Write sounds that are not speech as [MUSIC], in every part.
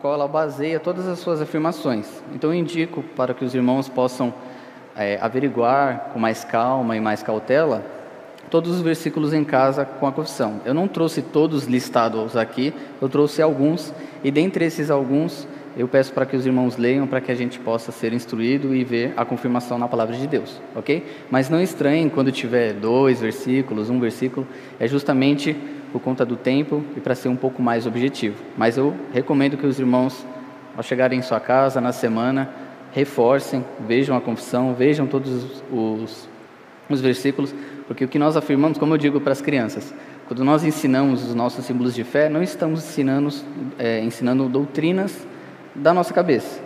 qual ela baseia todas as suas afirmações. Então, eu indico para que os irmãos possam é, averiguar com mais calma e mais cautela todos os versículos em casa com a confissão. Eu não trouxe todos listados aqui, eu trouxe alguns, e dentre esses alguns, eu peço para que os irmãos leiam para que a gente possa ser instruído e ver a confirmação na palavra de Deus, ok? Mas não estranhem quando tiver dois versículos, um versículo, é justamente por conta do tempo e para ser um pouco mais objetivo. Mas eu recomendo que os irmãos, ao chegarem em sua casa na semana, reforcem, vejam a confissão, vejam todos os, os versículos, porque o que nós afirmamos, como eu digo para as crianças, quando nós ensinamos os nossos símbolos de fé, não estamos ensinando, é, ensinando doutrinas da nossa cabeça,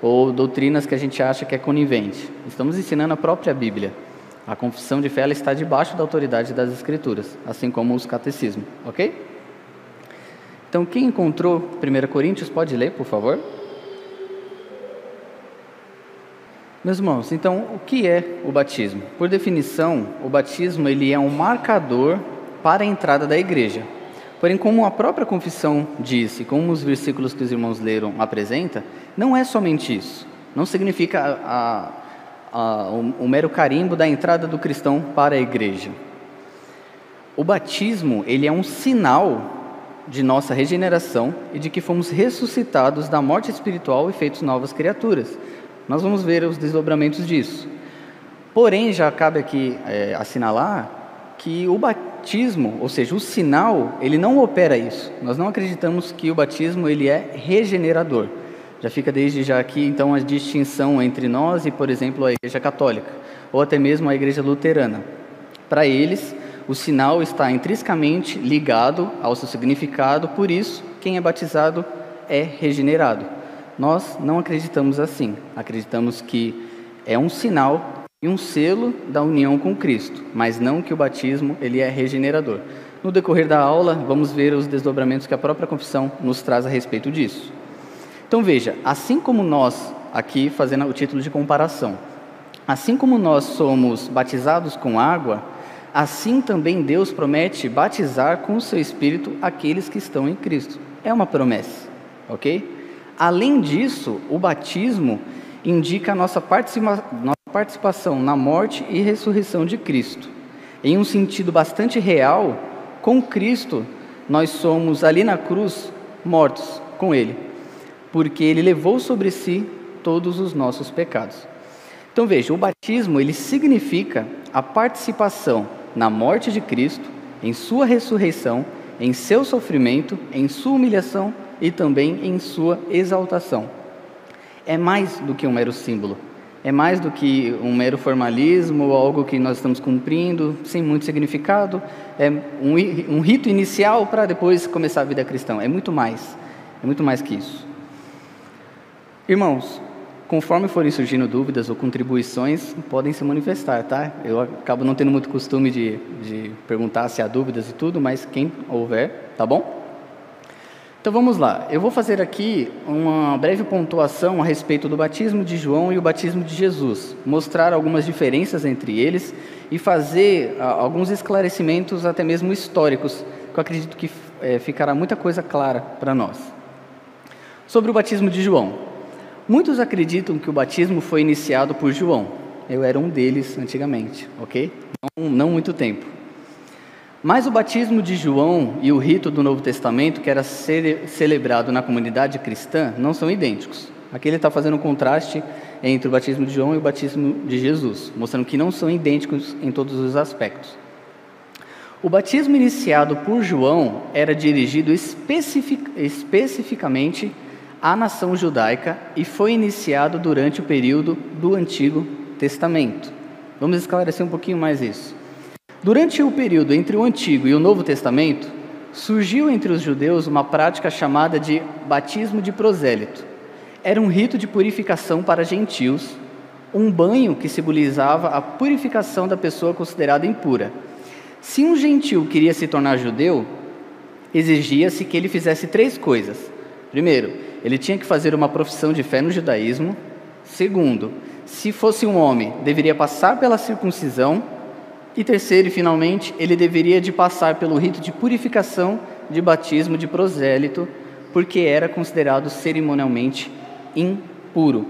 ou doutrinas que a gente acha que é conivente. Estamos ensinando a própria Bíblia. A confissão de fé ela está debaixo da autoridade das Escrituras, assim como os catecismos, ok? Então, quem encontrou 1 Coríntios, pode ler, por favor. Meus irmãos, então, o que é o batismo? Por definição, o batismo ele é um marcador para a entrada da igreja. Porém, como a própria confissão disse, como os versículos que os irmãos leram apresenta, não é somente isso. Não significa a, a, o, o mero carimbo da entrada do cristão para a igreja. O batismo, ele é um sinal de nossa regeneração e de que fomos ressuscitados da morte espiritual e feitos novas criaturas. Nós vamos ver os desdobramentos disso. Porém, já cabe aqui é, assinalar que o batismo, ou seja, o sinal, ele não opera isso. Nós não acreditamos que o batismo ele é regenerador. Já fica desde já aqui então a distinção entre nós e, por exemplo, a Igreja Católica ou até mesmo a Igreja Luterana. Para eles, o sinal está intrinsecamente ligado ao seu significado, por isso, quem é batizado é regenerado. Nós não acreditamos assim. Acreditamos que é um sinal e um selo da união com Cristo, mas não que o batismo ele é regenerador. No decorrer da aula, vamos ver os desdobramentos que a própria confissão nos traz a respeito disso. Então veja, assim como nós, aqui fazendo o título de comparação, assim como nós somos batizados com água, assim também Deus promete batizar com o seu Espírito aqueles que estão em Cristo. É uma promessa, ok? Além disso, o batismo indica a nossa participação participação na morte e ressurreição de Cristo. Em um sentido bastante real, com Cristo, nós somos ali na cruz mortos com Ele, porque Ele levou sobre si todos os nossos pecados. Então veja, o batismo ele significa a participação na morte de Cristo, em sua ressurreição, em seu sofrimento, em sua humilhação e também em sua exaltação. É mais do que um mero símbolo é mais do que um mero formalismo algo que nós estamos cumprindo sem muito significado. É um, um rito inicial para depois começar a vida cristã. É muito mais. É muito mais que isso. Irmãos, conforme forem surgindo dúvidas ou contribuições, podem se manifestar, tá? Eu acabo não tendo muito costume de, de perguntar se há dúvidas e tudo, mas quem houver, tá bom? Então vamos lá, eu vou fazer aqui uma breve pontuação a respeito do batismo de João e o batismo de Jesus, mostrar algumas diferenças entre eles e fazer ah, alguns esclarecimentos, até mesmo históricos, que eu acredito que é, ficará muita coisa clara para nós. Sobre o batismo de João. Muitos acreditam que o batismo foi iniciado por João. Eu era um deles antigamente, ok? Não, não muito tempo. Mas o batismo de João e o rito do Novo Testamento, que era celebrado na comunidade cristã, não são idênticos. Aqui ele está fazendo um contraste entre o batismo de João e o batismo de Jesus, mostrando que não são idênticos em todos os aspectos. O batismo iniciado por João era dirigido especific, especificamente à nação judaica e foi iniciado durante o período do Antigo Testamento. Vamos esclarecer um pouquinho mais isso. Durante o período entre o Antigo e o Novo Testamento, surgiu entre os judeus uma prática chamada de batismo de prosélito. Era um rito de purificação para gentios, um banho que simbolizava a purificação da pessoa considerada impura. Se um gentil queria se tornar judeu, exigia-se que ele fizesse três coisas. Primeiro, ele tinha que fazer uma profissão de fé no judaísmo. Segundo, se fosse um homem, deveria passar pela circuncisão e terceiro e finalmente, ele deveria de passar pelo rito de purificação de batismo de prosélito porque era considerado cerimonialmente impuro.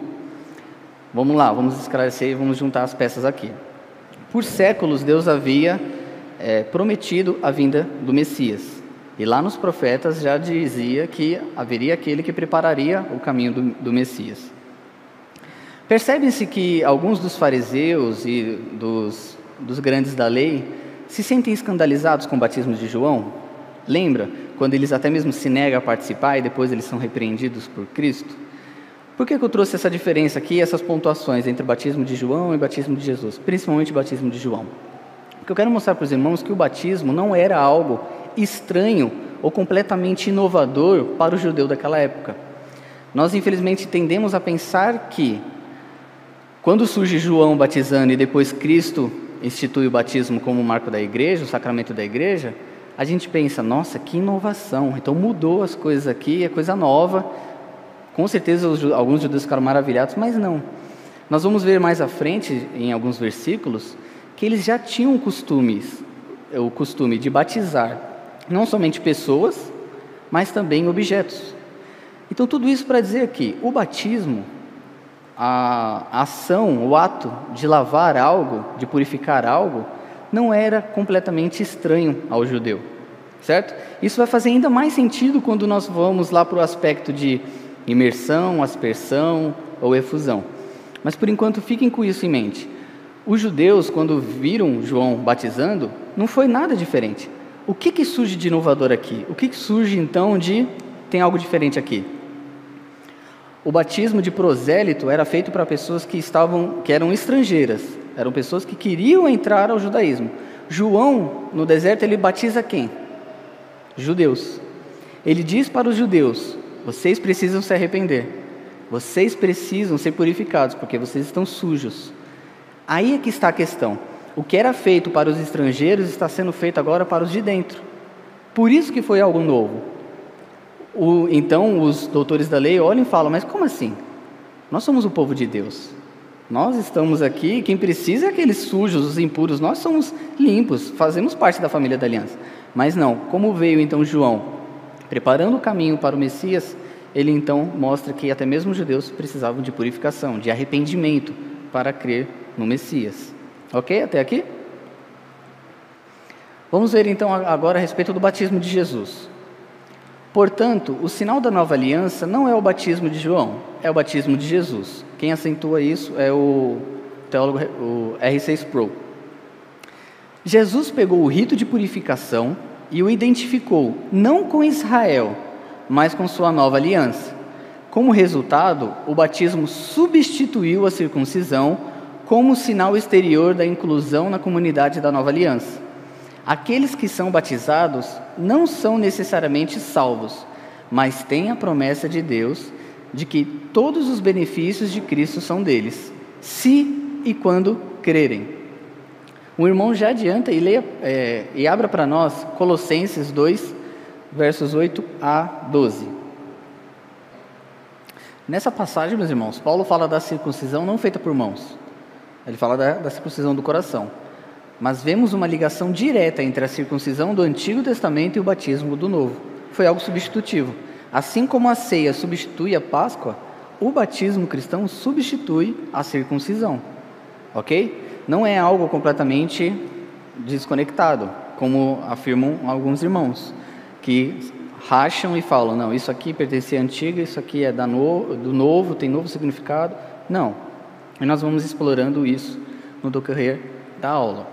Vamos lá, vamos esclarecer e vamos juntar as peças aqui. Por séculos, Deus havia é, prometido a vinda do Messias. E lá nos profetas já dizia que haveria aquele que prepararia o caminho do, do Messias. Percebe-se que alguns dos fariseus e dos, dos grandes da lei se sentem escandalizados com o batismo de João? Lembra quando eles até mesmo se negam a participar e depois eles são repreendidos por Cristo? Por que, que eu trouxe essa diferença aqui, essas pontuações entre o batismo de João e o batismo de Jesus, principalmente o batismo de João? Porque eu quero mostrar para os irmãos que o batismo não era algo estranho ou completamente inovador para o judeu daquela época. Nós, infelizmente, tendemos a pensar que, quando surge João batizando e depois Cristo institui o batismo como marco da igreja, o sacramento da igreja, a gente pensa, nossa, que inovação, então mudou as coisas aqui, é coisa nova. Com certeza alguns judeus ficaram maravilhados, mas não. Nós vamos ver mais à frente, em alguns versículos, que eles já tinham costumes, o costume de batizar não somente pessoas, mas também objetos. Então, tudo isso para dizer que o batismo, a ação, o ato de lavar algo, de purificar algo, não era completamente estranho ao judeu, certo? Isso vai fazer ainda mais sentido quando nós vamos lá para o aspecto de imersão, aspersão ou efusão. Mas por enquanto fiquem com isso em mente. Os judeus, quando viram João batizando, não foi nada diferente. O que, que surge de inovador aqui? O que, que surge então de tem algo diferente aqui? O batismo de prosélito era feito para pessoas que estavam, que eram estrangeiras, eram pessoas que queriam entrar ao judaísmo. João, no deserto, ele batiza quem? Judeus. Ele diz para os judeus: vocês precisam se arrepender, vocês precisam ser purificados, porque vocês estão sujos. Aí é que está a questão. O que era feito para os estrangeiros está sendo feito agora para os de dentro. Por isso que foi algo novo. O, então os doutores da lei olham e falam: Mas como assim? Nós somos o povo de Deus. Nós estamos aqui, quem precisa é aqueles sujos, os impuros, nós somos limpos, fazemos parte da família da aliança. Mas não, como veio então João, preparando o caminho para o Messias, ele então mostra que até mesmo os judeus precisavam de purificação, de arrependimento para crer no Messias. Ok? Até aqui? Vamos ver então agora a respeito do batismo de Jesus. Portanto, o sinal da nova aliança não é o batismo de João, é o batismo de Jesus. Quem acentua isso é o teólogo o R6 Pro. Jesus pegou o rito de purificação e o identificou não com Israel, mas com sua nova aliança. Como resultado, o batismo substituiu a circuncisão como sinal exterior da inclusão na comunidade da nova aliança. Aqueles que são batizados não são necessariamente salvos, mas têm a promessa de Deus de que todos os benefícios de Cristo são deles, se e quando crerem. O irmão já adianta e, leia, é, e abra para nós Colossenses 2, versos 8 a 12. Nessa passagem, meus irmãos, Paulo fala da circuncisão não feita por mãos, ele fala da, da circuncisão do coração. Mas vemos uma ligação direta entre a circuncisão do Antigo Testamento e o batismo do Novo. Foi algo substitutivo. Assim como a ceia substitui a Páscoa, o batismo cristão substitui a circuncisão. Ok? Não é algo completamente desconectado, como afirmam alguns irmãos, que racham e falam: não, isso aqui pertence à antiga, isso aqui é no, do novo, tem novo significado. Não. E nós vamos explorando isso no decorrer da aula.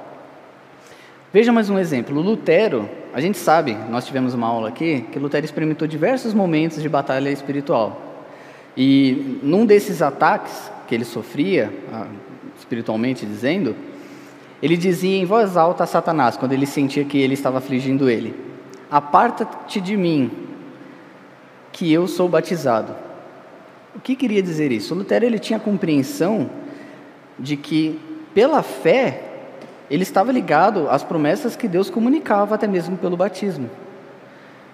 Veja mais um exemplo. Lutero, a gente sabe, nós tivemos uma aula aqui, que Lutero experimentou diversos momentos de batalha espiritual. E num desses ataques que ele sofria, ah, espiritualmente dizendo, ele dizia em voz alta a Satanás, quando ele sentia que ele estava afligindo ele: Aparta-te de mim, que eu sou batizado. O que queria dizer isso? Lutero ele tinha a compreensão de que, pela fé, ele estava ligado às promessas que Deus comunicava até mesmo pelo batismo.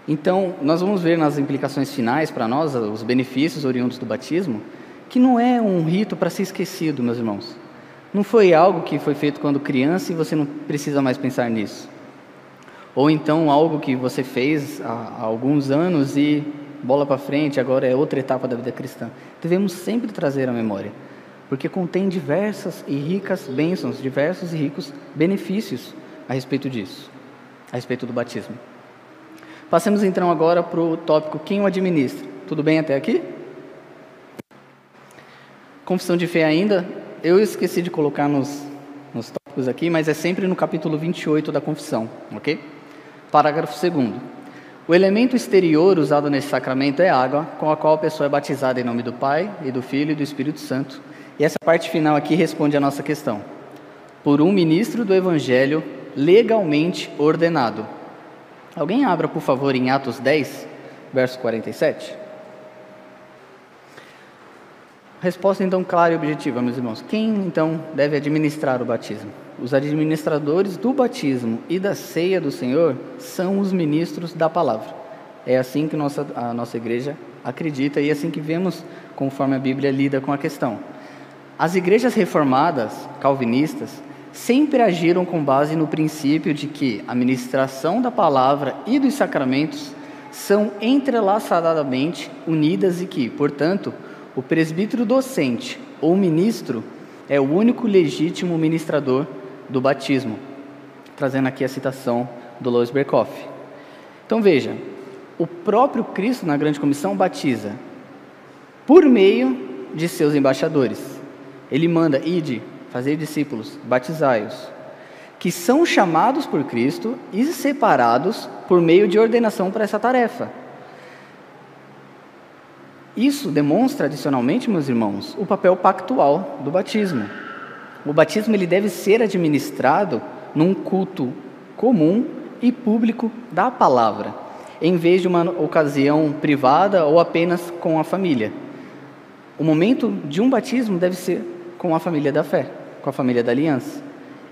Então, nós vamos ver nas implicações finais para nós, os benefícios oriundos do batismo, que não é um rito para ser esquecido, meus irmãos. Não foi algo que foi feito quando criança e você não precisa mais pensar nisso. Ou então algo que você fez há alguns anos e bola para frente, agora é outra etapa da vida cristã. Devemos sempre trazer a memória, porque contém diversas e ricas bênçãos, diversos e ricos benefícios a respeito disso, a respeito do batismo. Passemos então agora para o tópico quem o administra. Tudo bem até aqui? Confissão de fé ainda. Eu esqueci de colocar nos, nos tópicos aqui, mas é sempre no capítulo 28 da confissão, ok? Parágrafo 2. O elemento exterior usado nesse sacramento é água, com a qual a pessoa é batizada em nome do Pai, e do Filho e do Espírito Santo. E essa parte final aqui responde à nossa questão. Por um ministro do Evangelho legalmente ordenado. Alguém abra, por favor, em Atos 10, verso 47. Resposta então clara e objetiva, meus irmãos. Quem então deve administrar o batismo? Os administradores do batismo e da ceia do Senhor são os ministros da palavra. É assim que nossa, a nossa igreja acredita e é assim que vemos conforme a Bíblia lida com a questão. As igrejas reformadas, calvinistas, sempre agiram com base no princípio de que a ministração da palavra e dos sacramentos são entrelaçadamente unidas e que, portanto, o presbítero docente ou ministro é o único legítimo ministrador do batismo. Trazendo aqui a citação do Lois Berkoff. Então veja, o próprio Cristo na grande comissão batiza por meio de seus embaixadores. Ele manda, ide, fazer discípulos, batizai-os, que são chamados por Cristo e separados por meio de ordenação para essa tarefa. Isso demonstra, adicionalmente, meus irmãos, o papel pactual do batismo. O batismo ele deve ser administrado num culto comum e público da palavra, em vez de uma ocasião privada ou apenas com a família. O momento de um batismo deve ser com a família da fé com a família da aliança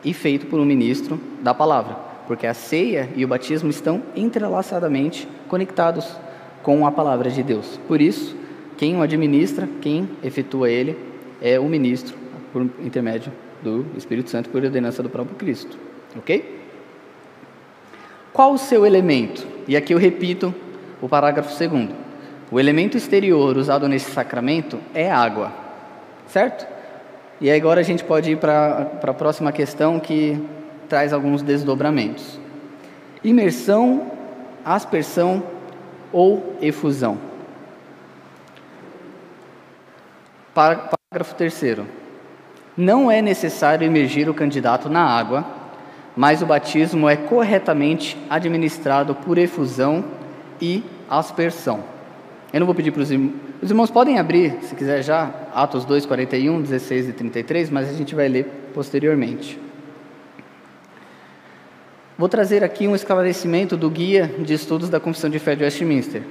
e feito por um ministro da palavra, porque a ceia e o batismo estão entrelaçadamente conectados com a palavra de Deus. Por isso, quem o administra, quem efetua ele, é o ministro por intermédio do Espírito Santo por ordenança do próprio Cristo. Ok? Qual o seu elemento? E aqui eu repito o parágrafo segundo. O elemento exterior usado nesse sacramento é água, certo? E agora a gente pode ir para a próxima questão que traz alguns desdobramentos. Imersão, aspersão ou efusão. Parágrafo 3 Não é necessário imergir o candidato na água, mas o batismo é corretamente administrado por efusão e aspersão. Eu não vou pedir para os irmãos. Os irmãos podem abrir, se quiser já, Atos 2, 41, 16 e 33, mas a gente vai ler posteriormente. Vou trazer aqui um esclarecimento do Guia de Estudos da Confissão de Fé de Westminster.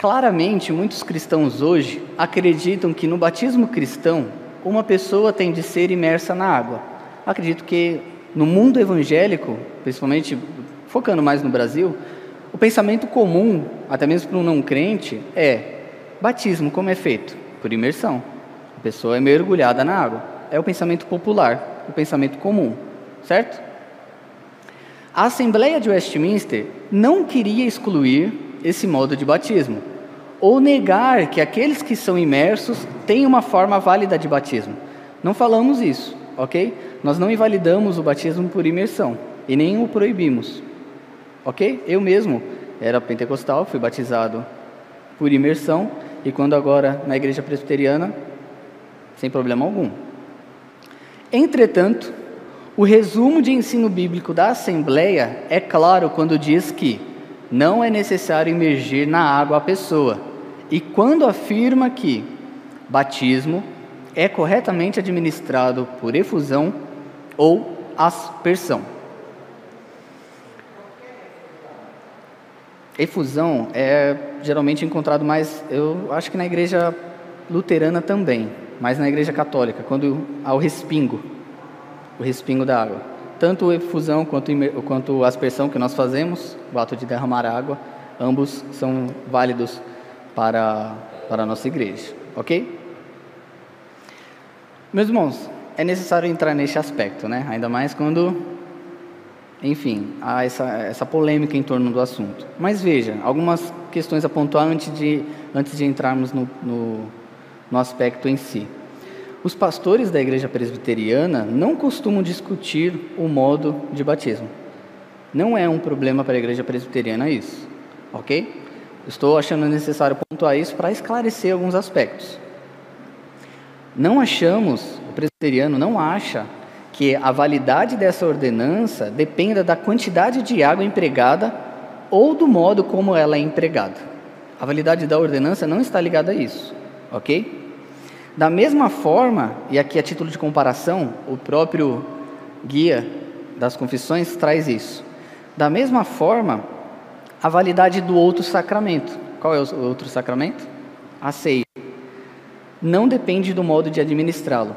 Claramente, muitos cristãos hoje acreditam que no batismo cristão, uma pessoa tem de ser imersa na água. Acredito que no mundo evangélico, principalmente focando mais no Brasil, o pensamento comum, até mesmo para um não crente, é: batismo como é feito? Por imersão. A pessoa é mergulhada na água. É o pensamento popular, o pensamento comum, certo? A Assembleia de Westminster não queria excluir esse modo de batismo, ou negar que aqueles que são imersos têm uma forma válida de batismo. Não falamos isso, ok? Nós não invalidamos o batismo por imersão e nem o proibimos. Ok? Eu mesmo era pentecostal, fui batizado por imersão e quando agora na igreja presbiteriana, sem problema algum. Entretanto, o resumo de ensino bíblico da Assembleia é claro quando diz que não é necessário imergir na água a pessoa, e quando afirma que batismo é corretamente administrado por efusão ou aspersão. efusão é geralmente encontrado mais, eu acho que na igreja luterana também, mas na igreja católica, quando há o respingo, o respingo da água. Tanto efusão quanto, quanto aspersão que nós fazemos, o ato de derramar água, ambos são válidos para, para a nossa igreja, ok? Meus irmãos, é necessário entrar neste aspecto, né? Ainda mais quando enfim, há essa, essa polêmica em torno do assunto. Mas veja, algumas questões a pontuar antes de, antes de entrarmos no, no, no aspecto em si. Os pastores da igreja presbiteriana não costumam discutir o modo de batismo. Não é um problema para a igreja presbiteriana isso, ok? Estou achando necessário pontuar isso para esclarecer alguns aspectos. Não achamos, o presbiteriano não acha que a validade dessa ordenança dependa da quantidade de água empregada ou do modo como ela é empregada. A validade da ordenança não está ligada a isso, ok? Da mesma forma, e aqui a título de comparação, o próprio guia das confissões traz isso. Da mesma forma, a validade do outro sacramento. Qual é o outro sacramento? A ceia. Não depende do modo de administrá-lo.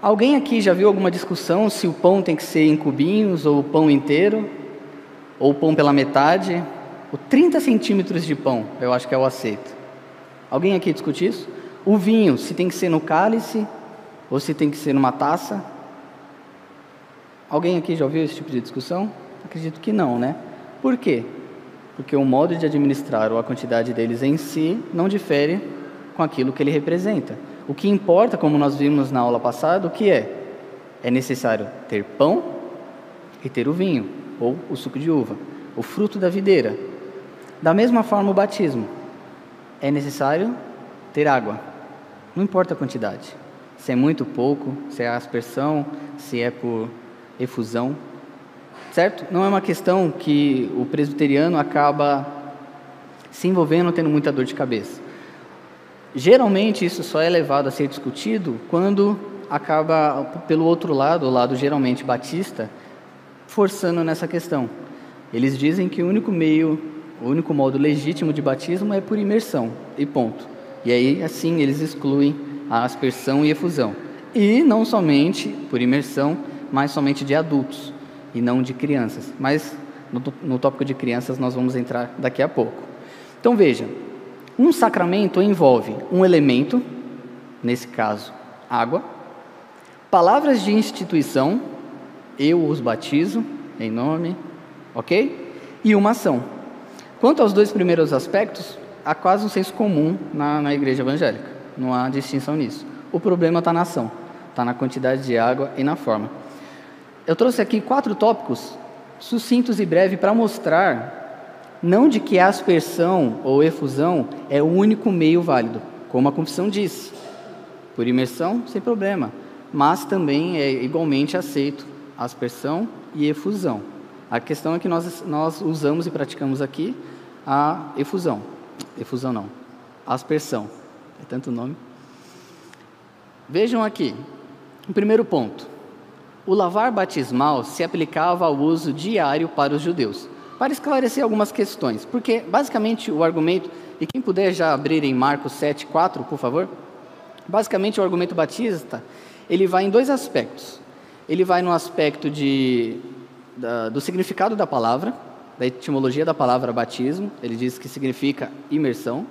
Alguém aqui já viu alguma discussão se o pão tem que ser em cubinhos ou o pão inteiro? Ou o pão pela metade? O 30 centímetros de pão, eu acho que é o aceito. Alguém aqui discute isso? O vinho, se tem que ser no cálice ou se tem que ser numa taça? Alguém aqui já ouviu esse tipo de discussão? Acredito que não, né? Por quê? Porque o modo de administrar ou a quantidade deles em si não difere com aquilo que ele representa. O que importa, como nós vimos na aula passada, o que é? É necessário ter pão e ter o vinho, ou o suco de uva, o fruto da videira. Da mesma forma, o batismo. É necessário ter água. Não importa a quantidade. Se é muito pouco, se é aspersão, se é por efusão. Certo? Não é uma questão que o presbiteriano acaba se envolvendo tendo muita dor de cabeça. Geralmente isso só é levado a ser discutido quando acaba pelo outro lado, o lado geralmente batista, forçando nessa questão. Eles dizem que o único meio, o único modo legítimo de batismo é por imersão e ponto. E aí, assim, eles excluem a aspersão e efusão. E não somente por imersão, mas somente de adultos e não de crianças. Mas no, no tópico de crianças nós vamos entrar daqui a pouco. Então veja, um sacramento envolve um elemento, nesse caso, água, palavras de instituição, eu os batizo em nome, ok? E uma ação. Quanto aos dois primeiros aspectos, há quase um senso comum na, na igreja evangélica. Não há distinção nisso. O problema está na ação, está na quantidade de água e na forma. Eu trouxe aqui quatro tópicos sucintos e breves para mostrar não de que a aspersão ou efusão é o único meio válido, como a confissão diz. Por imersão, sem problema, mas também é igualmente aceito aspersão e efusão. A questão é que nós, nós usamos e praticamos aqui a efusão. Efusão não. Aspersão. É tanto nome. Vejam aqui. O primeiro ponto. O lavar batismal se aplicava ao uso diário para os judeus. Para esclarecer algumas questões, porque basicamente o argumento, e quem puder já abrir em Marcos 7, 4, por favor. Basicamente o argumento batista, ele vai em dois aspectos. Ele vai no aspecto de, da, do significado da palavra, da etimologia da palavra batismo, ele diz que significa imersão,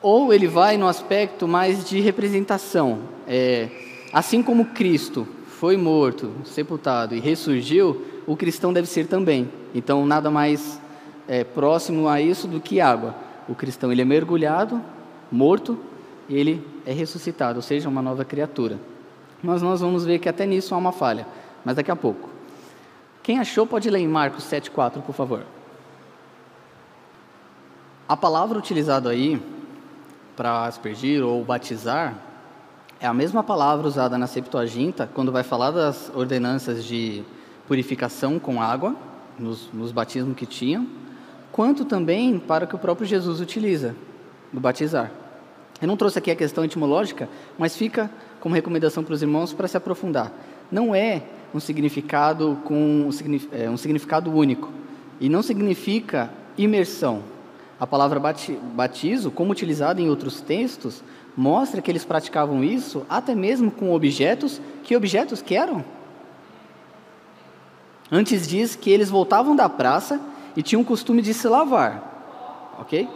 ou ele vai no aspecto mais de representação. É, assim como Cristo foi morto, sepultado e ressurgiu, o cristão deve ser também. Então, nada mais é, próximo a isso do que água. O cristão ele é mergulhado, morto, e ele é ressuscitado, ou seja, uma nova criatura. Mas nós vamos ver que até nisso há uma falha, mas daqui a pouco. Quem achou pode ler em Marcos 7,4, por favor. A palavra utilizada aí para aspergir ou batizar é a mesma palavra usada na Septuaginta quando vai falar das ordenanças de purificação com água, nos, nos batismos que tinham, quanto também para que o próprio Jesus utiliza, no batizar. Eu não trouxe aqui a questão etimológica, mas fica como recomendação para os irmãos para se aprofundar. Não é um significado com é, um significado único e não significa imersão. A palavra batizo, como utilizada em outros textos, mostra que eles praticavam isso até mesmo com objetos. Que objetos que eram? Antes diz que eles voltavam da praça e tinham o costume de se lavar. Ok?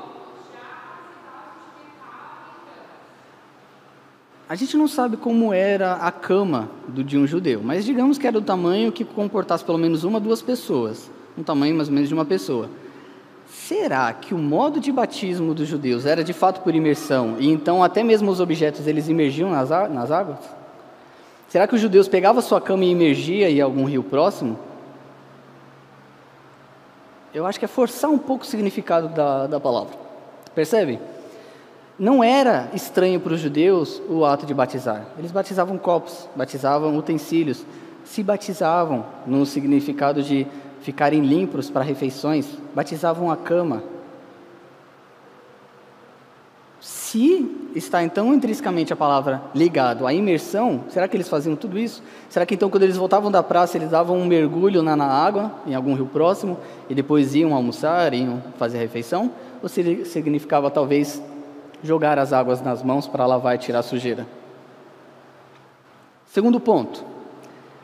a gente não sabe como era a cama do, de um judeu, mas digamos que era do tamanho que comportasse pelo menos uma, duas pessoas, um tamanho mais ou menos de uma pessoa. Será que o modo de batismo dos judeus era de fato por imersão e então até mesmo os objetos eles imergiam nas, águas? Será que os judeus pegavam sua cama e imergia em algum rio próximo? Eu acho que é forçar um pouco o significado da, da palavra. Percebe? Não era estranho para os judeus o ato de batizar. Eles batizavam copos, batizavam utensílios, se batizavam no significado de ficarem limpos para refeições, batizavam a cama. Se está então intrinsecamente a palavra ligado à imersão, será que eles faziam tudo isso? Será que então quando eles voltavam da praça eles davam um mergulho na, água, em algum rio próximo, e depois iam almoçar, iam fazer a refeição? Ou se significava talvez jogar as águas nas mãos para lavar e tirar a sujeira? Segundo ponto,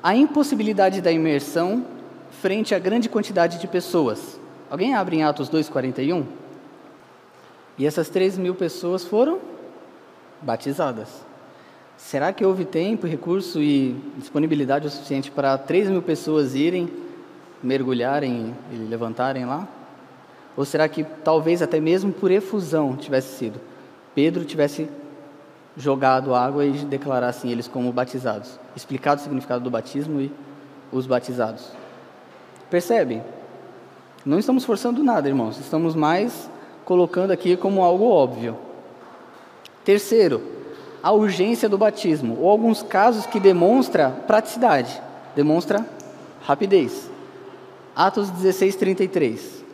a impossibilidade da imersão frente à grande quantidade de pessoas. Alguém abre em Atos 2,41? E essas 3 mil pessoas foram batizadas. Será que houve tempo, recurso e disponibilidade o suficiente para 3 mil pessoas irem, mergulharem e levantarem lá? Ou será que talvez até mesmo por efusão tivesse sido? Pedro tivesse jogado água e declarassem eles como batizados, explicado o significado do batismo e os batizados. Percebe? Não estamos forçando nada, irmãos. Estamos mais colocando aqui como algo óbvio. Terceiro, a urgência do batismo, ou alguns casos que demonstra praticidade, demonstra rapidez. Atos 16, 33.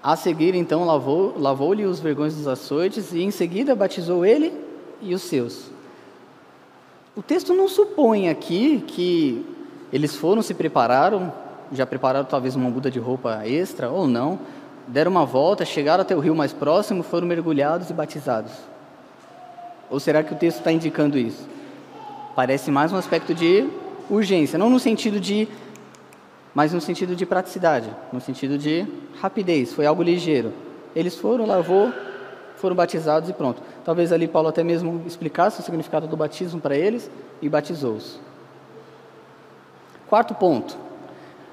A seguir, então, lavou-lhe lavou os vergões dos açoites e em seguida batizou ele e os seus. O texto não supõe aqui que eles foram, se prepararam, já prepararam talvez uma muda de roupa extra ou não, deram uma volta, chegaram até o rio mais próximo, foram mergulhados e batizados. Ou será que o texto está indicando isso? Parece mais um aspecto de urgência, não no sentido de, mas no sentido de praticidade, no sentido de rapidez, foi algo ligeiro. Eles foram, lavou, foram batizados e pronto. Talvez ali Paulo até mesmo explicasse o significado do batismo para eles e batizou-os. Quarto ponto,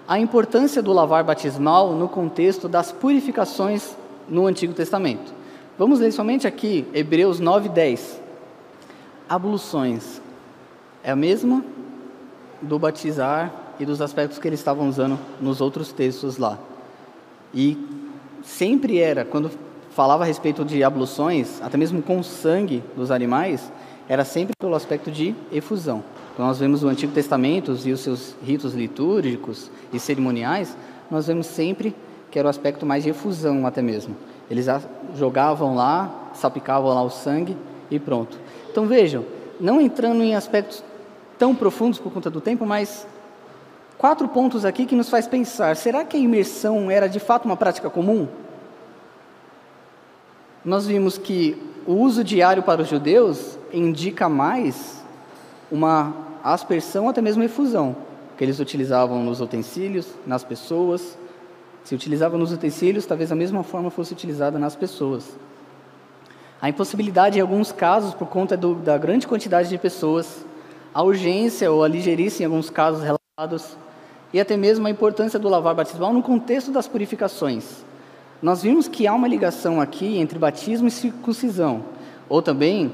a importância do lavar batismal no contexto das purificações no Antigo Testamento. Vamos ler somente aqui Hebreus 9, 10. Abluções. É a mesma do batizar e dos aspectos que eles estavam usando nos outros textos lá. E sempre era, quando falava a respeito de abluções, até mesmo com sangue dos animais, era sempre pelo aspecto de efusão. Então, nós vemos o Antigo Testamento e os seus ritos litúrgicos e cerimoniais, nós vemos sempre que era o aspecto mais de efusão até mesmo. Eles jogavam lá, salpicavam lá o sangue e pronto. Então vejam, não entrando em aspectos tão profundos por conta do tempo, mas quatro pontos aqui que nos faz pensar: será que a imersão era de fato uma prática comum? Nós vimos que o uso diário para os judeus indica mais uma aspersão, até mesmo efusão, que eles utilizavam nos utensílios, nas pessoas. Se utilizavam nos utensílios, talvez a mesma forma fosse utilizada nas pessoas. A impossibilidade, em alguns casos, por conta do, da grande quantidade de pessoas, a urgência ou a ligeirice, em alguns casos relatados, e até mesmo a importância do lavar batismal no contexto das purificações. Nós vimos que há uma ligação aqui entre batismo e circuncisão, ou também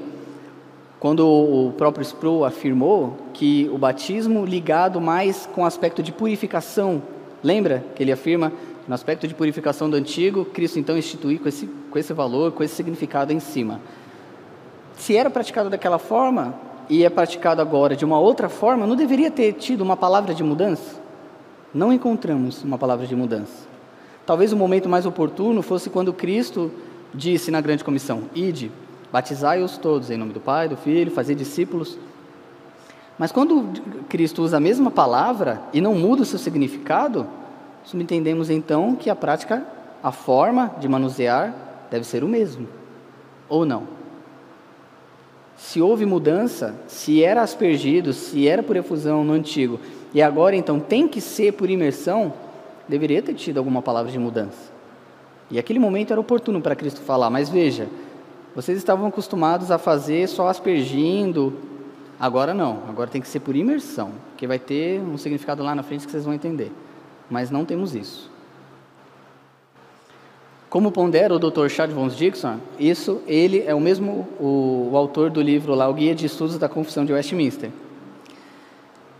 quando o próprio Sproul afirmou que o batismo ligado mais com o aspecto de purificação, lembra que ele afirma no aspecto de purificação do antigo, Cristo então instituiu com esse, com esse valor, com esse significado em cima. Se era praticado daquela forma e é praticado agora de uma outra forma, não deveria ter tido uma palavra de mudança? Não encontramos uma palavra de mudança. Talvez o momento mais oportuno fosse quando Cristo disse na grande comissão: Ide, Batizai-os todos em nome do Pai, do Filho, fazer discípulos. Mas quando Cristo usa a mesma palavra e não muda o seu significado, subentendemos então que a prática, a forma de manusear deve ser o mesmo. Ou não? Se houve mudança, se era aspergido, se era por efusão no antigo, e agora então tem que ser por imersão, deveria ter tido alguma palavra de mudança. E aquele momento era oportuno para Cristo falar, mas veja, Vocês estavam acostumados a fazer só aspergindo. Agora não, agora tem que ser por imersão, que vai ter um significado lá na frente que vocês vão entender. Mas não temos isso. Como pondera o Dr. Chad Von Dixon, isso ele é o mesmo o, o autor do livro lá, o Guia de Estudos da Confissão de Westminster.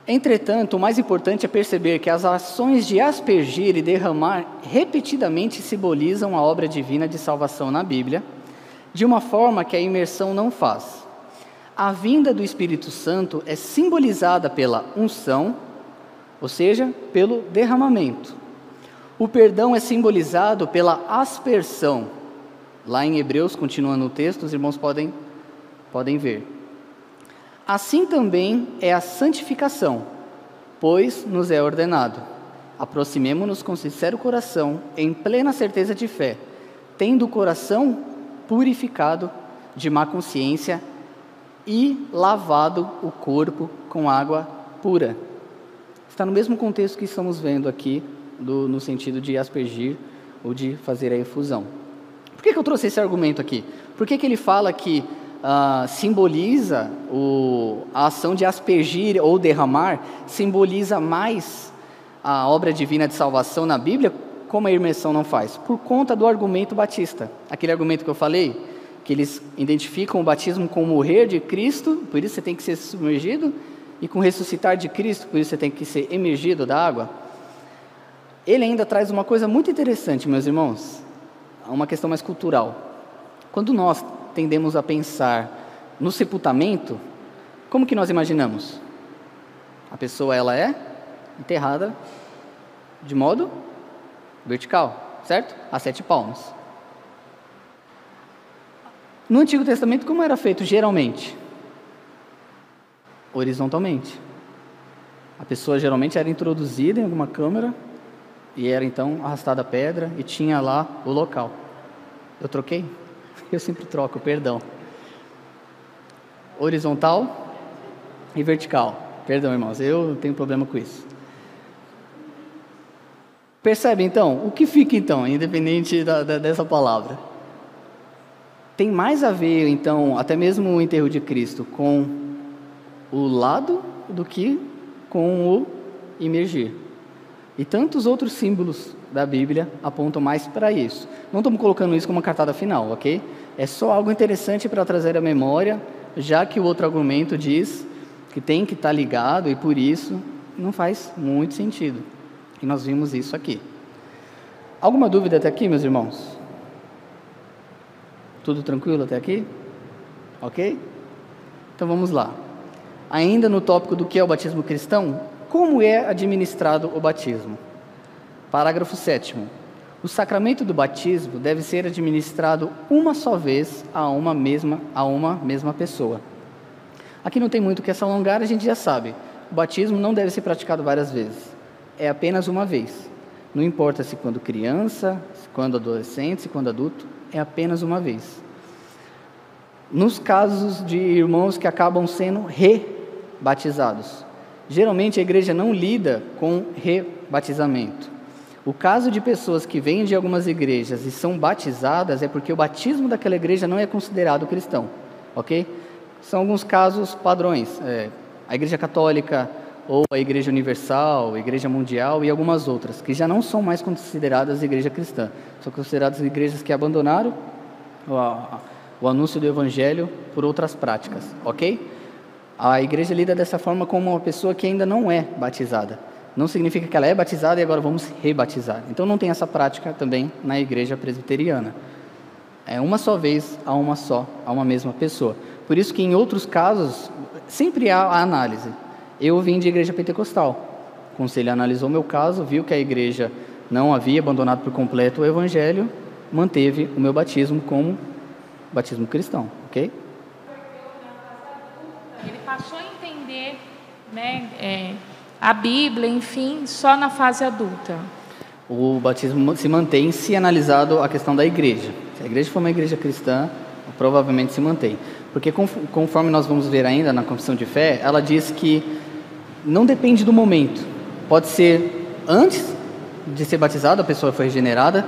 Entretanto, o mais importante é perceber que as ações de aspergir e derramar repetidamente simbolizam a obra divina de salvação na Bíblia, de uma forma que a imersão não faz. A vinda do Espírito Santo é simbolizada pela unção, ou seja, pelo derramamento. O perdão é simbolizado pela aspersão. Lá em Hebreus, continuando o texto, os irmãos podem, podem ver. Assim também é a santificação, pois nos é ordenado. Aproximemo-nos com sincero coração, em plena certeza de fé, tendo o coração purificado de má consciência e lavado o corpo com água pura. Está no mesmo contexto que estamos vendo aqui, do, no sentido de aspergir ou de fazer a efusão. Por que, que eu trouxe esse argumento aqui? Por que, que ele fala que uh, simboliza o, a ação de aspergir ou derramar, simboliza mais a obra divina de salvação na Bíblia, como a imersão não faz? Por conta do argumento batista. Aquele argumento que eu falei, que eles identificam o batismo com o morrer de Cristo, por isso você tem que ser submergido, e com o ressuscitar de Cristo, por isso você tem que ser emergido da água. Ele ainda traz uma coisa muito interessante, meus irmãos, uma questão mais cultural. Quando nós tendemos a pensar no sepultamento, como que nós imaginamos? A pessoa ela é enterrada de modo vertical, certo? A sete palmos. No Antigo Testamento, como era feito geralmente? Horizontalmente. A pessoa geralmente era introduzida em alguma câmara e era então arrastada a pedra e tinha lá o local. Eu troquei? [LAUGHS] Eu sempre troco, perdão. Horizontal e vertical. Perdão, irmãos, eu tenho problema com isso. Percebe então? O que fica então, independente da, da, dessa palavra? Tem mais a ver, então, até mesmo o enterro de Cristo, com o lado do que com o imergir. E tantos outros símbolos da Bíblia apontam mais para isso. Não estamos colocando isso como uma cartada final, ok? É só algo interessante para trazer à memória, já que o outro argumento diz que tem que estar tá ligado e por isso não faz muito sentido. E nós vimos isso aqui. Alguma dúvida até aqui, meus irmãos? Tudo tranquilo até aqui? Ok? Então vamos lá. Ainda no tópico do que é o batismo cristão, como é administrado o batismo? Parágrafo 7. O sacramento do batismo deve ser administrado uma só vez a uma mesma, a uma mesma pessoa. Aqui não tem muito o que se alongar, a gente já sabe. O batismo não deve ser praticado várias vezes. É apenas uma vez. Não importa se quando criança, se quando adolescente, se quando adulto, é apenas uma vez. Nos casos de irmãos que acabam sendo rebatizados, geralmente a igreja não lida com rebatizamento. O caso de pessoas que vêm de algumas igrejas e são batizadas é porque o batismo daquela igreja não é considerado cristão, ok? São alguns casos padrões. É, a Igreja Católica ou a Igreja Universal, a Igreja Mundial e algumas outras, que já não são mais consideradas igreja cristã. São consideradas igrejas que abandonaram o, anúncio do Evangelho por outras práticas, ok? A igreja lida dessa forma como uma pessoa que ainda não é batizada não significa que ela é batizada e agora vamos rebatizar. Então não tem essa prática também na igreja presbiteriana. É uma só vez a uma só, a uma mesma pessoa. Por isso que em outros casos sempre há a análise. Eu vim de igreja pentecostal. O conselho analisou meu caso, viu que a igreja não havia abandonado por completo o evangelho, manteve o meu batismo como batismo cristão, ok? Ele passou a entender, né, é a Bíblia, enfim, só na fase adulta. O batismo se mantém se analisado a questão da igreja. Se a igreja for uma igreja cristã, provavelmente se mantém. Porque conforme nós vamos ver ainda na confissão de fé, ela diz que não depende do momento. Pode ser antes de ser batizado, a pessoa foi regenerada,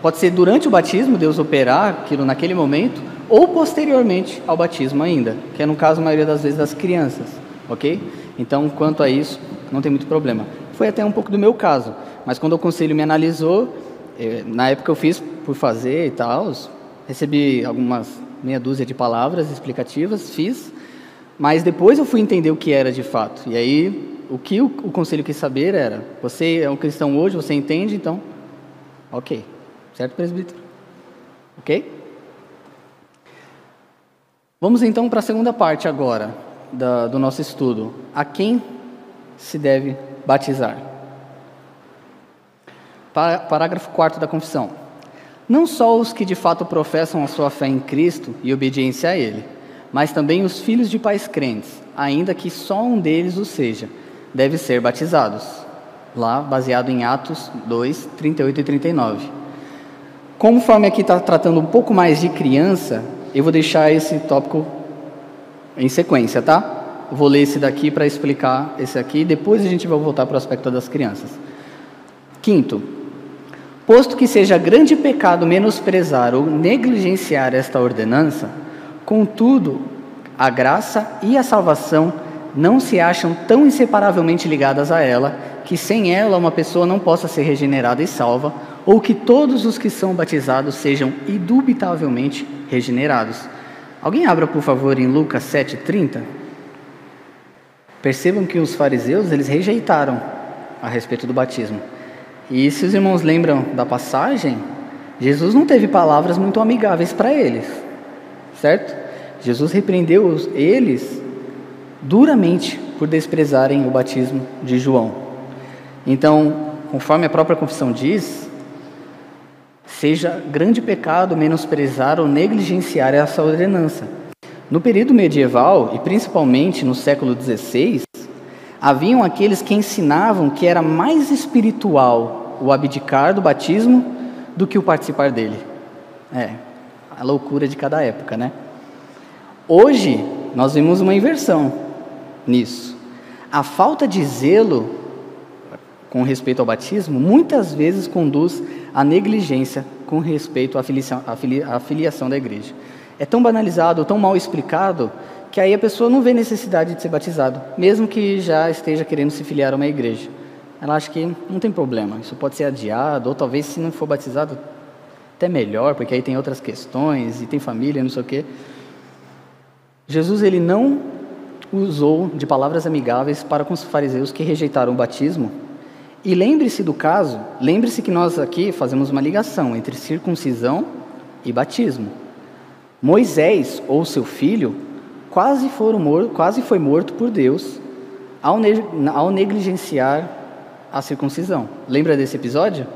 pode ser durante o batismo, Deus operar aquilo naquele momento, ou posteriormente ao batismo ainda, que é no caso a maioria das vezes das crianças, ok? Então, quanto a isso, não tem muito problema. Foi até um pouco do meu caso, mas quando o conselho me analisou, eh, na época eu fiz por fazer e tal, recebi algumas meia dúzia de palavras explicativas, fiz, mas depois eu fui entender o que era de fato. E aí, o que o, o conselho quis saber era: você é um cristão hoje, você entende, então, ok, certo, presbítero? Ok? Vamos então para a segunda parte agora da, do nosso estudo. A quem se deve batizar? Parágrafo 4 da confissão. Não só os que de fato professam a sua fé em Cristo e obediência a Ele, mas também os filhos de pais crentes, ainda que só um deles o seja, deve ser batizados. Lá, baseado em Atos 2, 38 e 39. Conforme aqui está tratando um pouco mais de criança, eu vou deixar esse tópico em sequência, tá? Vou ler esse daqui para explicar esse aqui, depois a gente vai voltar para o aspecto das crianças. Quinto, posto que seja grande pecado menosprezar ou negligenciar esta ordenança, contudo, a graça e a salvação não se acham tão inseparavelmente ligadas a ela que sem ela uma pessoa não possa ser regenerada e salva, ou que todos os que são batizados sejam indubitavelmente regenerados. Alguém abra, por favor, em Lucas 7,30. Percebam que os fariseus, eles rejeitaram a respeito do batismo. E se os irmãos lembram da passagem, Jesus não teve palavras muito amigáveis para eles, certo? Jesus repreendeu eles duramente por desprezarem o batismo de João. Então, conforme a própria confissão diz, seja grande pecado menosprezar ou negligenciar essa ordenança. No período medieval, e principalmente no século XVI, haviam aqueles que ensinavam que era mais espiritual o abdicar do batismo do que o participar dele. É, a loucura de cada época, né? Hoje, nós vemos uma inversão nisso. A falta de zelo com respeito ao batismo muitas vezes conduz à negligência com respeito à filiação, à filiação da igreja. É tão banalizado, tão mal explicado, que aí a pessoa não vê necessidade de ser batizado, mesmo que já esteja querendo se filiar a uma igreja. Ela acha que não tem problema, isso pode ser adiado, ou talvez se não for batizado, até melhor, porque aí tem outras questões, e tem família, não sei o quê. Jesus ele não usou de palavras amigáveis para com os fariseus que rejeitaram o batismo e lembre-se do caso, lembre-se que nós aqui fazemos uma ligação entre circuncisão e batismo. Moisés ou seu filho quase, foram quase foi morto por Deus ao, ne ao negligenciar a circuncisão. Lembra desse episódio?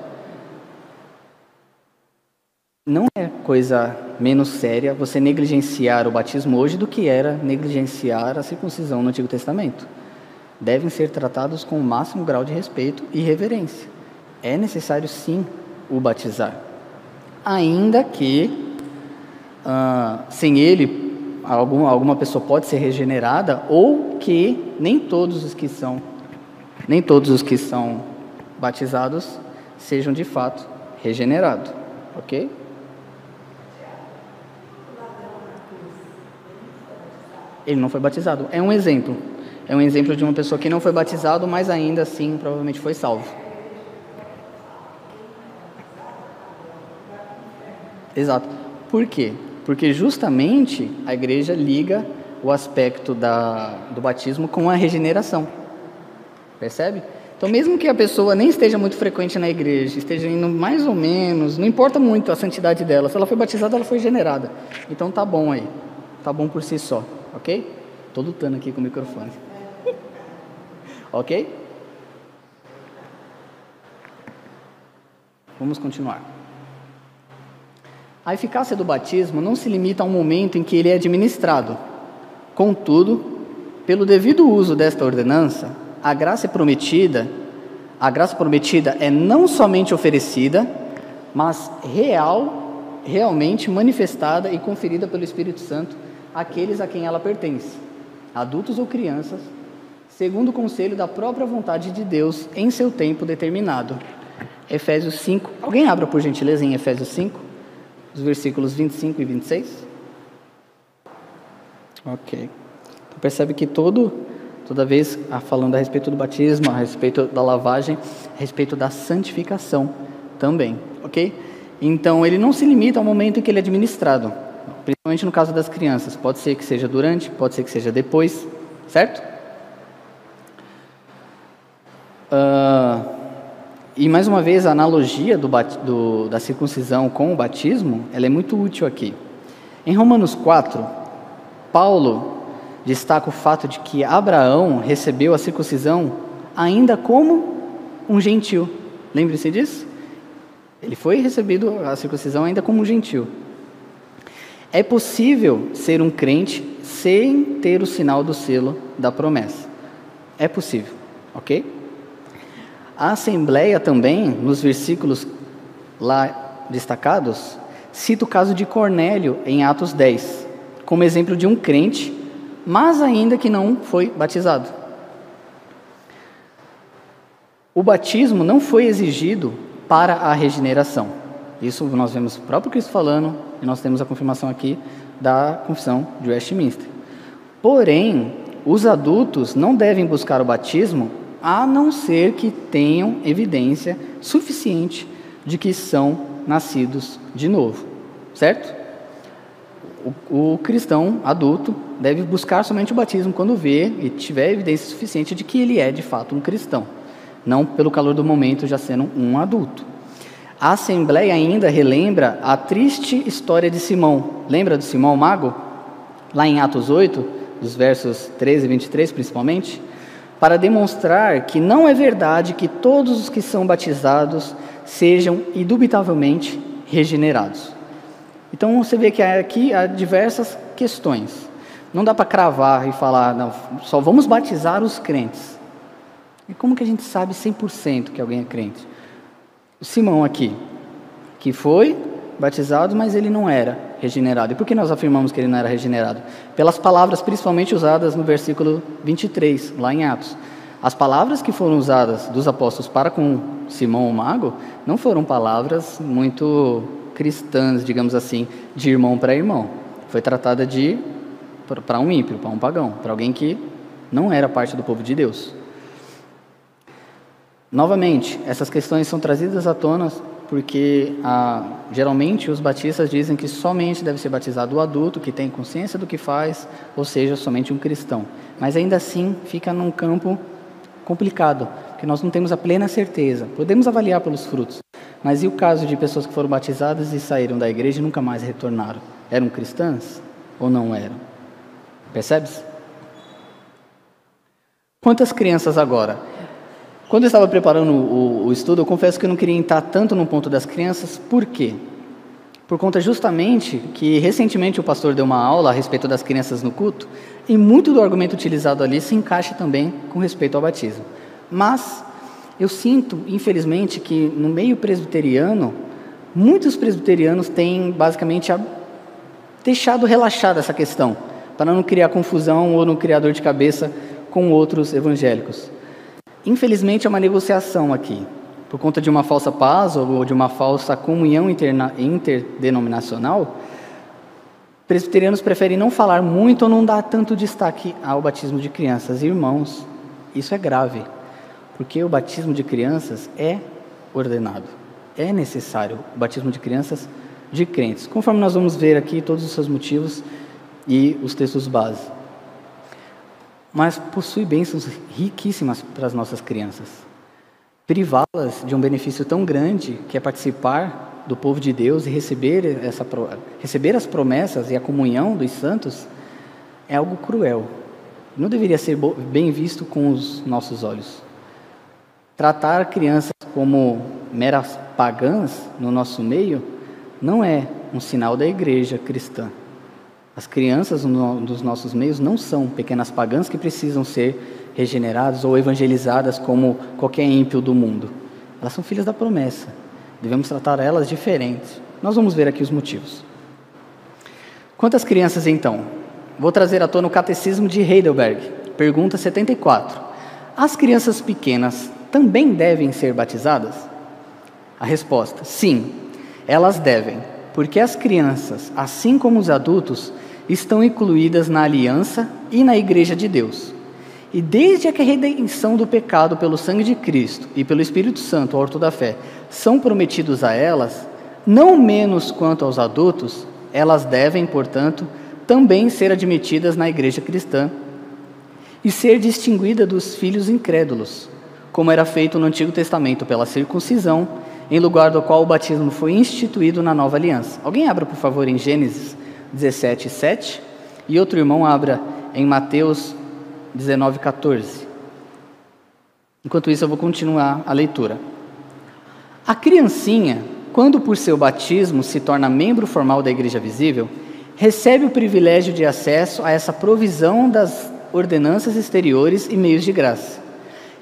Não é coisa menos séria você negligenciar o batismo hoje do que era negligenciar a circuncisão no Antigo Testamento devem ser tratados com o máximo grau de respeito e reverência. É necessário sim o batizar, ainda que uh, sem ele alguma, alguma pessoa pode ser regenerada ou que nem todos os que são nem todos os que são batizados sejam de fato regenerados, ok? Ele não foi batizado. É um exemplo é um exemplo de uma pessoa que não foi batizado, mas ainda assim provavelmente foi salvo. Exato. Por quê? Porque justamente a igreja liga o aspecto da, do batismo com a regeneração. Percebe? Então, mesmo que a pessoa nem esteja muito frequente na igreja, esteja indo mais ou menos, não importa muito a santidade dela, se ela foi batizada, ela foi generada. Então, tá bom aí. Tá bom por si só, ok? Tô lutando aqui com o microfone. [LAUGHS] Ok? Vamos continuar. A eficácia do batismo não se limita ao momento em que ele é administrado. Contudo, pelo devido uso desta ordenança, a graça prometida, a graça prometida é não somente oferecida, mas real, realmente manifestada e conferida pelo Espírito Santo àqueles a quem ela pertence, adultos ou crianças, segundo o conselho da própria vontade de Deus em seu tempo determinado. Efésios 5. Alguém abra por gentileza em Efésios 5, os versículos 25 e 26? Ok. Então percebe que todo, toda vez ah, falando a respeito do batismo, a respeito da lavagem, a respeito da santificação também, ok? Então ele não se limita ao momento em que ele é administrado, principalmente no caso das crianças. Pode ser que seja durante, pode ser que seja depois, certo? Uh, e mais uma vez a analogia do, do, da circuncisão com o batismo, ela é muito útil aqui. Em Romanos 4, Paulo destaca o fato de que Abraão recebeu a circuncisão ainda como um gentil. Lembre-se disso? Ele foi recebido a circuncisão ainda como um gentil. É possível ser um crente sem ter o sinal do selo da promessa. É possível, ok? A Assembleia também, nos versículos lá destacados, cita o caso de Cornélio em Atos 10, como exemplo de um crente, mas ainda que não foi batizado. O batismo não foi exigido para a regeneração. Isso nós vemos o próprio Cristo falando, e nós temos a confirmação aqui da confissão de Westminster. Porém, os adultos não devem buscar o batismo a não ser que tenham evidência suficiente de que são nascidos de novo, certo? O, o, cristão adulto deve buscar somente o batismo quando vê e tiver evidência suficiente de que ele é de fato um cristão, não pelo calor do momento já sendo um adulto. A Assembleia ainda relembra a triste história de Simão. Lembra de Simão Mago? Lá em Atos 8, dos versos 13 e 23 principalmente, para demonstrar que não é verdade que todos os que são batizados sejam indubitavelmente regenerados. Então você vê que aqui há diversas questões. Não dá para cravar e falar, não, só vamos batizar os crentes. E como que a gente sabe 100% que alguém é crente? Simão aqui, que foi batizado, mas ele não era regenerado. E por que nós afirmamos que ele não era regenerado? Pelas palavras principalmente usadas no versículo 23, lá em Atos. As palavras que foram usadas dos apóstolos para com Simão o mago não foram palavras muito cristãs, digamos assim, de irmão para irmão. Foi tratada de para um ímpio, para um pagão, para alguém que não era parte do povo de Deus. Novamente, essas questões são trazidas à tona porque ah, geralmente os batistas dizem que somente deve ser batizado o adulto que tem consciência do que faz, ou seja, somente um cristão. Mas ainda assim fica num campo complicado, porque nós não temos a plena certeza. Podemos avaliar pelos frutos, mas e o caso de pessoas que foram batizadas e saíram da igreja e nunca mais retornaram? Eram cristãs ou não eram? Percebes? Quantas crianças agora? Quando eu estava preparando o, o, estudo, eu confesso que eu não queria entrar tanto no ponto das crianças, por quê? Por conta justamente que recentemente o pastor deu uma aula a respeito das crianças no culto, e muito do argumento utilizado ali se encaixa também com respeito ao batismo. Mas eu sinto, infelizmente, que no meio presbiteriano, muitos presbiterianos têm basicamente deixado relaxada essa questão, para não criar confusão ou não criar dor de cabeça com outros evangélicos. Infelizmente, é uma negociação aqui. Por conta de uma falsa paz ou de uma falsa comunhão interna, interdenominacional, presbiterianos preferem não falar muito ou não dar tanto destaque ao batismo de crianças. Irmãos, isso é grave, porque o batismo de crianças é ordenado, é necessário o batismo de crianças de crentes, conforme nós vamos ver aqui todos os seus motivos e os textos base mas possui bênçãos riquíssimas para as nossas crianças. Privá-las de um benefício tão grande que é participar do povo de Deus e receber, essa, receber as promessas e a comunhão dos santos é algo cruel. Não deveria ser bem visto com os nossos olhos. Tratar crianças como meras pagãs no nosso meio não é um sinal da igreja cristã. As crianças dos nossos meios não são pequenas pagãs que precisam ser regeneradas ou evangelizadas como qualquer ímpio do mundo. Elas são filhas da promessa. Devemos tratar elas diferentes. Nós vamos ver aqui os motivos. Quantas crianças então? Vou trazer à tona o Catecismo de Heidelberg. Pergunta 74. As crianças pequenas também devem ser batizadas? A resposta: sim, elas devem, porque as crianças, assim como os adultos, estão incluídas na aliança e na igreja de Deus. E desde que a redenção do pecado pelo sangue de Cristo e pelo Espírito Santo, o orto da fé, são prometidos a elas, não menos quanto aos adultos, elas devem, portanto, também ser admitidas na igreja cristã e ser distinguida dos filhos incrédulos, como era feito no Antigo Testamento pela circuncisão, em lugar do qual o batismo foi instituído na nova aliança. Alguém abra, por favor, em Gênesis 17, 7, e outro irmão abra em Mateus 19, 14. Enquanto isso, eu vou continuar a leitura. A criancinha, quando por seu batismo se torna membro formal da igreja visível, recebe o privilégio de acesso a essa provisão das ordenanças exteriores e meios de graça.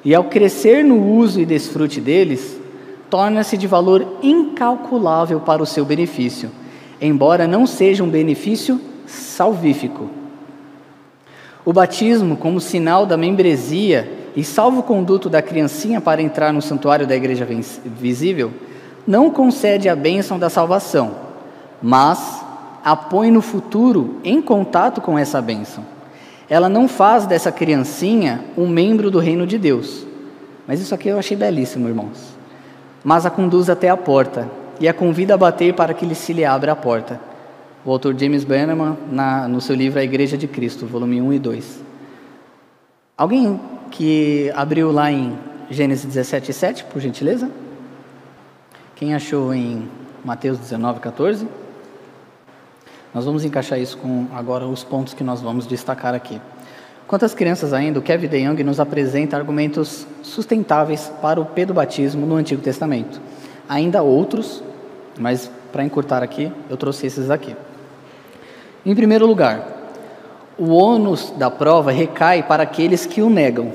E ao crescer no uso e desfrute deles, torna-se de valor incalculável para o seu benefício, embora não seja um benefício salvífico. O batismo, como sinal da membresia e salvo-conduto da criancinha para entrar no santuário da igreja visível, não concede a bênção da salvação, mas a põe no futuro em contato com essa bênção. Ela não faz dessa criancinha um membro do reino de Deus. Mas isso aqui eu achei belíssimo, irmãos. Mas a conduz até a porta e a convida a bater para que se lhe abra a porta. O autor James Bannerman, na, no seu livro A Igreja de Cristo, volume 1 e 2. Alguém que abriu lá em Gênesis 17, 7, por gentileza? Quem achou em Mateus 19, 14? Nós vamos encaixar isso com agora os pontos que nós vamos destacar aqui. Quanto às crianças ainda, o Kevin DeYoung nos apresenta argumentos sustentáveis para o pedobatismo no Antigo Testamento. Ainda outros, mas para encurtar aqui, eu trouxe esses aqui. Em primeiro lugar, o ônus da prova recai para aqueles que o negam.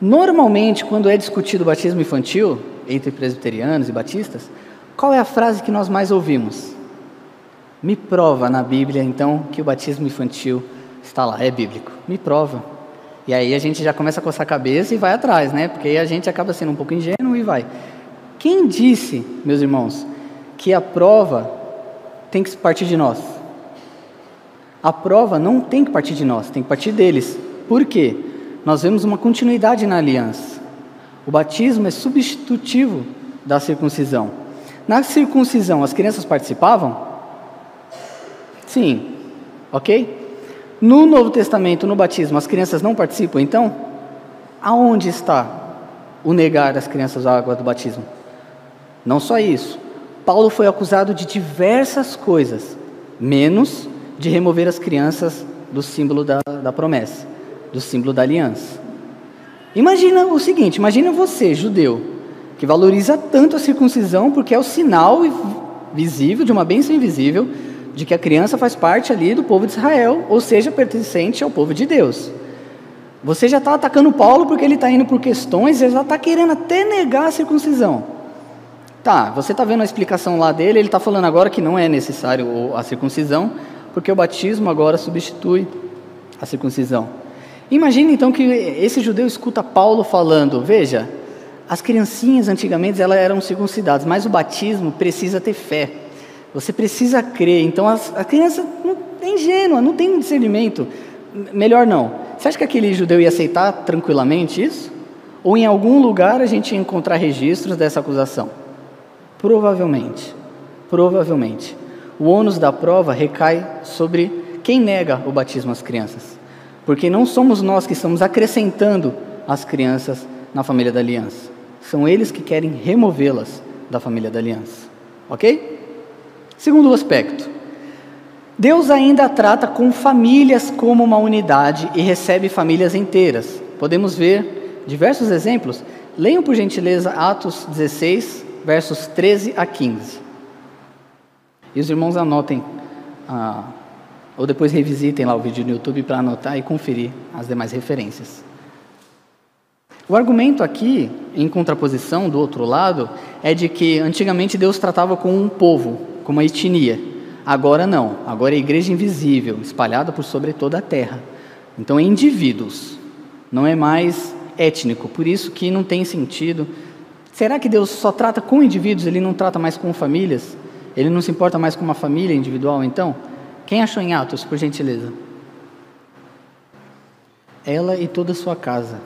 Normalmente, quando é discutido o batismo infantil, entre presbiterianos e batistas, qual é a frase que nós mais ouvimos? Me prova na Bíblia, então, que o batismo infantil está lá, é bíblico. Me prova. E aí a gente já começa a coçar a cabeça e vai atrás, né? Porque aí a gente acaba sendo um pouco ingênuo e vai. Quem disse, meus irmãos, que a prova tem que partir de nós? A prova não tem que partir de nós, tem que partir deles. Por quê? Nós vemos uma continuidade na aliança. O batismo é substitutivo da circuncisão. Na circuncisão, as crianças participavam? Sim, ok? No Novo Testamento, no batismo, as crianças não participam, então? Aonde está o negar das crianças a água do batismo? Não só isso. Paulo foi acusado de diversas coisas, menos de remover as crianças do símbolo da, da promessa, do símbolo da aliança. Imagina o seguinte: imagina você, judeu, que valoriza tanto a circuncisão porque é o sinal visível de uma bênção invisível de que a criança faz parte ali do povo de Israel, ou seja, pertencente ao povo de Deus. Você já está atacando Paulo porque ele está indo por questões, ele já está querendo até negar a circuncisão. Tá, você está vendo a explicação lá dele, ele está falando agora que não é necessário a circuncisão, porque o batismo agora substitui a circuncisão. Imagine então que esse judeu escuta Paulo falando: veja, as criancinhas antigamente elas eram circuncidadas, mas o batismo precisa ter fé. Você precisa crer. Então a, a criança não, é ingênua, não tem discernimento. Melhor não. Você acha que aquele judeu ia aceitar tranquilamente isso? Ou em algum lugar a gente ia encontrar registros dessa acusação? Provavelmente. Provavelmente. O ônus da prova recai sobre quem nega o batismo às crianças. Porque não somos nós que estamos acrescentando as crianças na família da aliança. São eles que querem removê-las da família da aliança. Ok? Segundo aspecto, Deus ainda trata com famílias como uma unidade e recebe famílias inteiras. Podemos ver diversos exemplos. Leiam por gentileza Atos 16, versos 13 a 15. E os irmãos anotem, ah, ou depois revisitem lá o vídeo no YouTube para anotar e conferir as demais referências. O argumento aqui, em contraposição do outro lado, é de que antigamente Deus tratava com um povo, com uma etnia. Agora não, agora é a igreja invisível, espalhada por sobre toda a terra. Então é indivíduos, não é mais étnico, por isso que não tem sentido. Será que Deus só trata com indivíduos, ele não trata mais com famílias? Ele não se importa mais com uma família individual, então? Quem achou em Atos, por gentileza? Ela e toda a sua casa.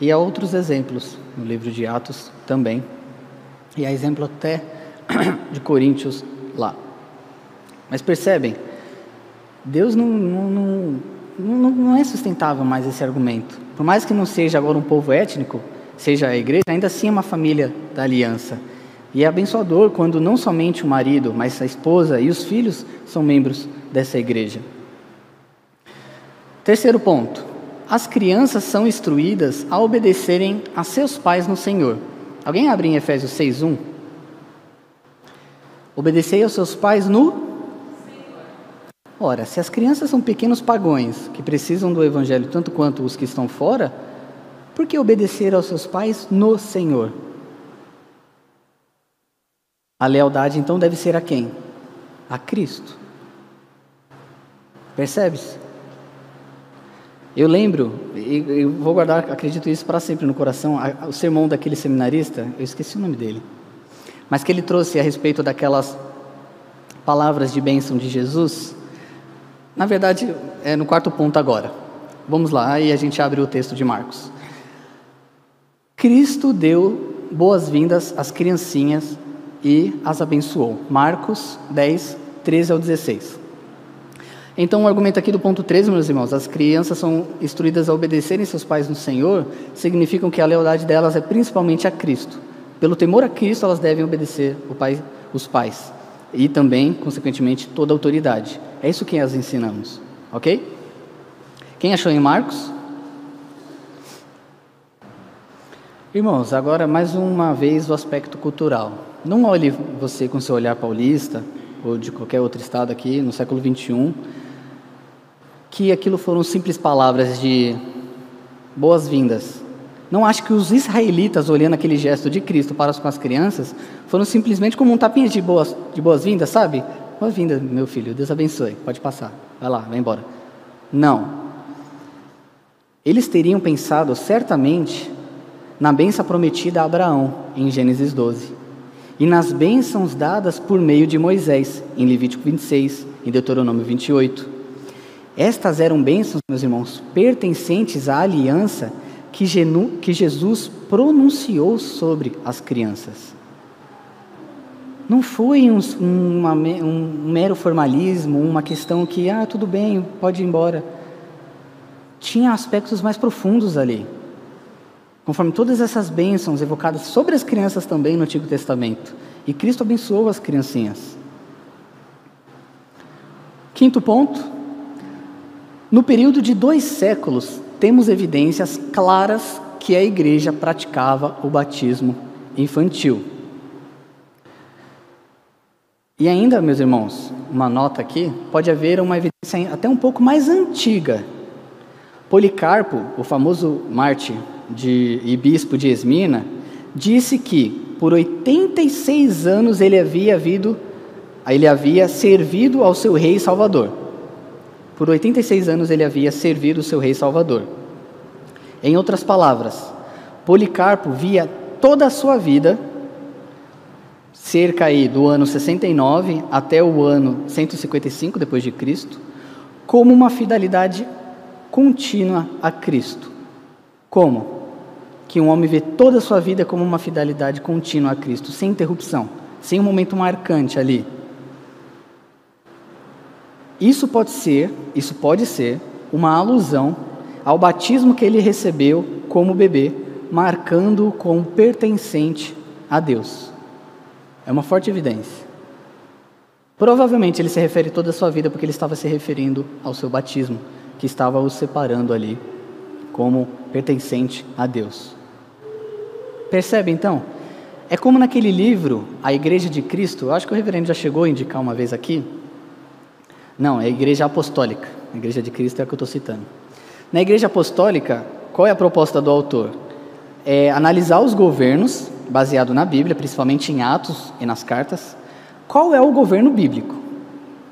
E há outros exemplos no livro de Atos também. E há exemplo até [COUGHS] de Coríntios lá. Mas percebem, Deus não, não, não, não, é sustentável mais esse argumento. Por mais que não seja agora um povo étnico, seja a igreja, ainda assim é uma família da aliança. E é abençoador quando não somente o marido, mas a esposa e os filhos são membros dessa igreja. Terceiro ponto: as crianças são instruídas a obedecerem a seus pais no Senhor. Alguém abre em Efésios 6:1? Obedecei aos seus pais no Ora, se as crianças são pequenos pagões que precisam do evangelho tanto quanto os que estão fora, por que obedecer aos seus pais no Senhor? A lealdade então deve ser a quem? A Cristo. Percebes? Eu lembro, e vou guardar, acredito isso para sempre no coração, o sermão daquele seminarista, eu esqueci o nome dele, mas que ele trouxe a respeito daquelas palavras de bênção de Jesus. Na verdade, é no quarto ponto agora. Vamos lá e a gente abre o texto de Marcos. Cristo deu boas-vindas às criancinhas e as abençoou. Marcos 10, 13 ao 16. Então, o argumento aqui do ponto 13, meus irmãos, as crianças são instruídas a obedecerem seus pais no Senhor, significam que a lealdade delas é principalmente a Cristo. Pelo temor a Cristo, elas devem obedecer pai, os pais e também, consequentemente, toda a autoridade. É isso que as ensinamos, ok? Quem achou em Marcos? Irmãos, agora mais uma vez o aspecto cultural. Não olhe você com seu olhar paulista ou de qualquer outro estado aqui no século 21 que aquilo foram simples palavras de boas-vindas. Não acho que os israelitas olhando aquele gesto de Cristo para com as crianças foram simplesmente como um tapinha de boas de boas-vindas, sabe? Boa-vinda, meu filho. Deus abençoe. Pode passar. Vai lá, vai embora. Não. Eles teriam pensado certamente na benção prometida a Abraão em Gênesis 12 e nas bênçãos dadas por meio de Moisés, em Levítico 26, em Deuteronômio 28. Estas eram bênçãos, meus irmãos, pertencentes à aliança que, que Jesus pronunciou sobre as crianças. Não foi um, um mero formalismo, uma questão que, ah, tudo bem, pode ir embora. Tinha aspectos mais profundos ali. Conforme todas essas bênçãos evocadas sobre as crianças também no Antigo Testamento. E Cristo abençoou as criancinhas. Quinto ponto. No período de dois séculos, temos evidências claras que a igreja praticava o batismo infantil. E ainda, meus irmãos, uma nota aqui: pode haver uma evidência até um pouco mais antiga. Policarpo, o famoso mártir de, e bispo de Esmina, disse que por 86 anos ele havia, havido, ele havia servido ao seu rei Salvador. Por 86 anos ele havia servido o seu rei Salvador. Em outras palavras, Policarpo via toda a sua vida, cerca aí do ano 69 até o ano 155 depois de Cristo, como uma fidelidade contínua a Cristo. Como? Que um homem vê toda a sua vida como uma fidelidade contínua a Cristo, sem interrupção, sem um momento marcante ali. Isso pode ser, isso pode ser uma alusão ao batismo que ele recebeu como bebê, marcando-o como pertencente a Deus. É uma forte evidência. Provavelmente ele se refere toda a sua vida porque ele estava se referindo ao seu batismo, que estava o separando ali como pertencente a Deus. Percebe então? É como naquele livro, A Igreja de Cristo, eu acho que o reverendo já chegou a indicar uma vez aqui. Não, é a Igreja Apostólica. A Igreja de Cristo é a que eu estou citando. Na Igreja Apostólica, qual é a proposta do autor? É analisar os governos, baseado na Bíblia, principalmente em Atos e nas cartas. Qual é o governo bíblico?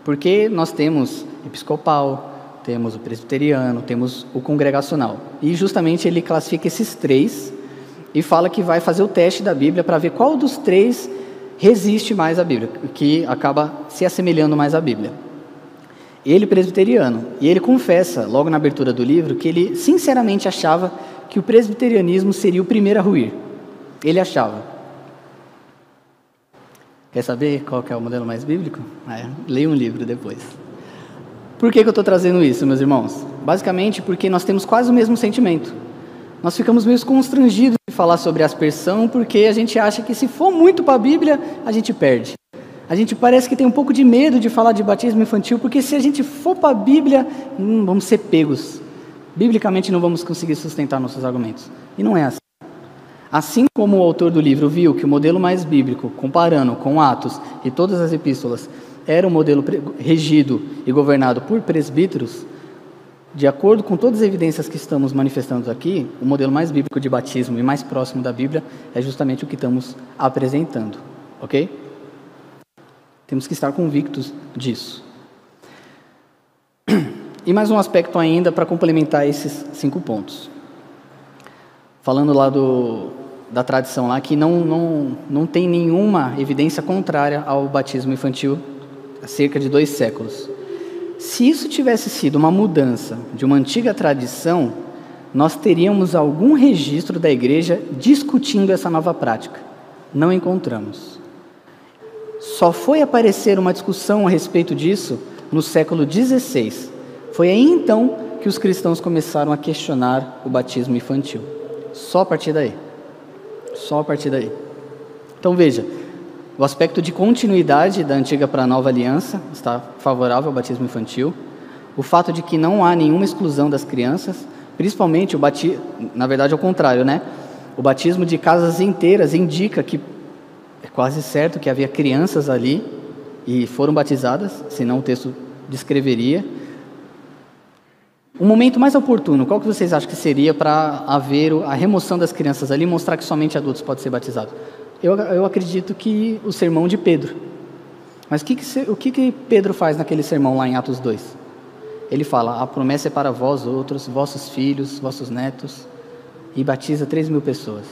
Porque nós temos episcopal, temos o presbiteriano, temos o congregacional. E justamente ele classifica esses três e fala que vai fazer o teste da Bíblia para ver qual dos três resiste mais à Bíblia, que acaba se assemelhando mais à Bíblia. Ele presbiteriano, e ele confessa, logo na abertura do livro, que ele sinceramente achava que o presbiterianismo seria o primeiro a ruir. Ele achava. Quer saber qual que é o modelo mais bíblico? É, leia um livro depois. Por que, que eu estou trazendo isso, meus irmãos? Basicamente porque nós temos quase o mesmo sentimento. Nós ficamos meio constrangidos falar sobre aspersão, porque a gente acha que se for muito para a Bíblia, a gente perde. A gente parece que tem um pouco de medo de falar de batismo infantil, porque se a gente for para a Bíblia, hum, vamos ser pegos. Biblicamente não vamos conseguir sustentar nossos argumentos. E não é assim. Assim como o autor do livro viu que o modelo mais bíblico, comparando com Atos e todas as epístolas, era um modelo regido e governado por presbíteros, de acordo com todas as evidências que estamos manifestando aqui, o modelo mais bíblico de batismo e mais próximo da Bíblia é justamente o que estamos apresentando, ok? Temos que estar convictos disso. [CLEARS THROAT] E mais um aspecto ainda para complementar esses cinco pontos. Falando lá do, da tradição lá, que não, não, não tem nenhuma evidência contrária ao batismo infantil há cerca de dois séculos. Se isso tivesse sido uma mudança de uma antiga tradição, nós teríamos algum registro da igreja discutindo essa nova prática. Não encontramos. Só foi aparecer uma discussão a respeito disso no século XVI. Foi aí então que os cristãos começaram a questionar o batismo infantil. Só a partir daí. Só a partir daí. Então veja, o aspecto de continuidade da antiga para a nova aliança está favorável ao batismo infantil. O fato de que não há nenhuma exclusão das crianças, principalmente o batismo, na verdade, ao contrário, né? O batismo de casas inteiras indica que é quase certo que havia crianças ali e foram batizadas, senão o texto descreveria. O momento mais oportuno, qual que vocês acham que seria para haver a remoção das crianças ali e mostrar que somente adultos podem ser batizados? Eu, eu acredito que o sermão de Pedro. Mas que que, o que, que Pedro faz naquele sermão lá em Atos 2? Ele fala: A promessa é para vós outros, vossos filhos, vossos netos, e batiza 3 mil pessoas.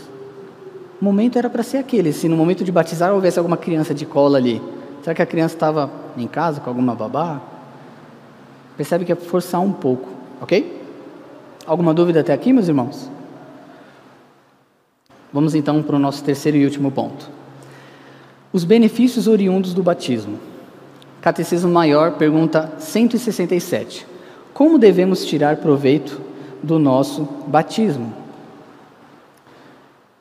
O momento era para ser aquele. Se no momento de batizar houvesse alguma criança de cola ali, será que a criança estava em casa com alguma babá? Percebe que é forçar um pouco, ok? Alguma dúvida até aqui, meus irmãos? Vamos então para o nosso terceiro e último ponto. Os benefícios oriundos do batismo. Catecismo Maior, pergunta 167. Como devemos tirar proveito do nosso batismo?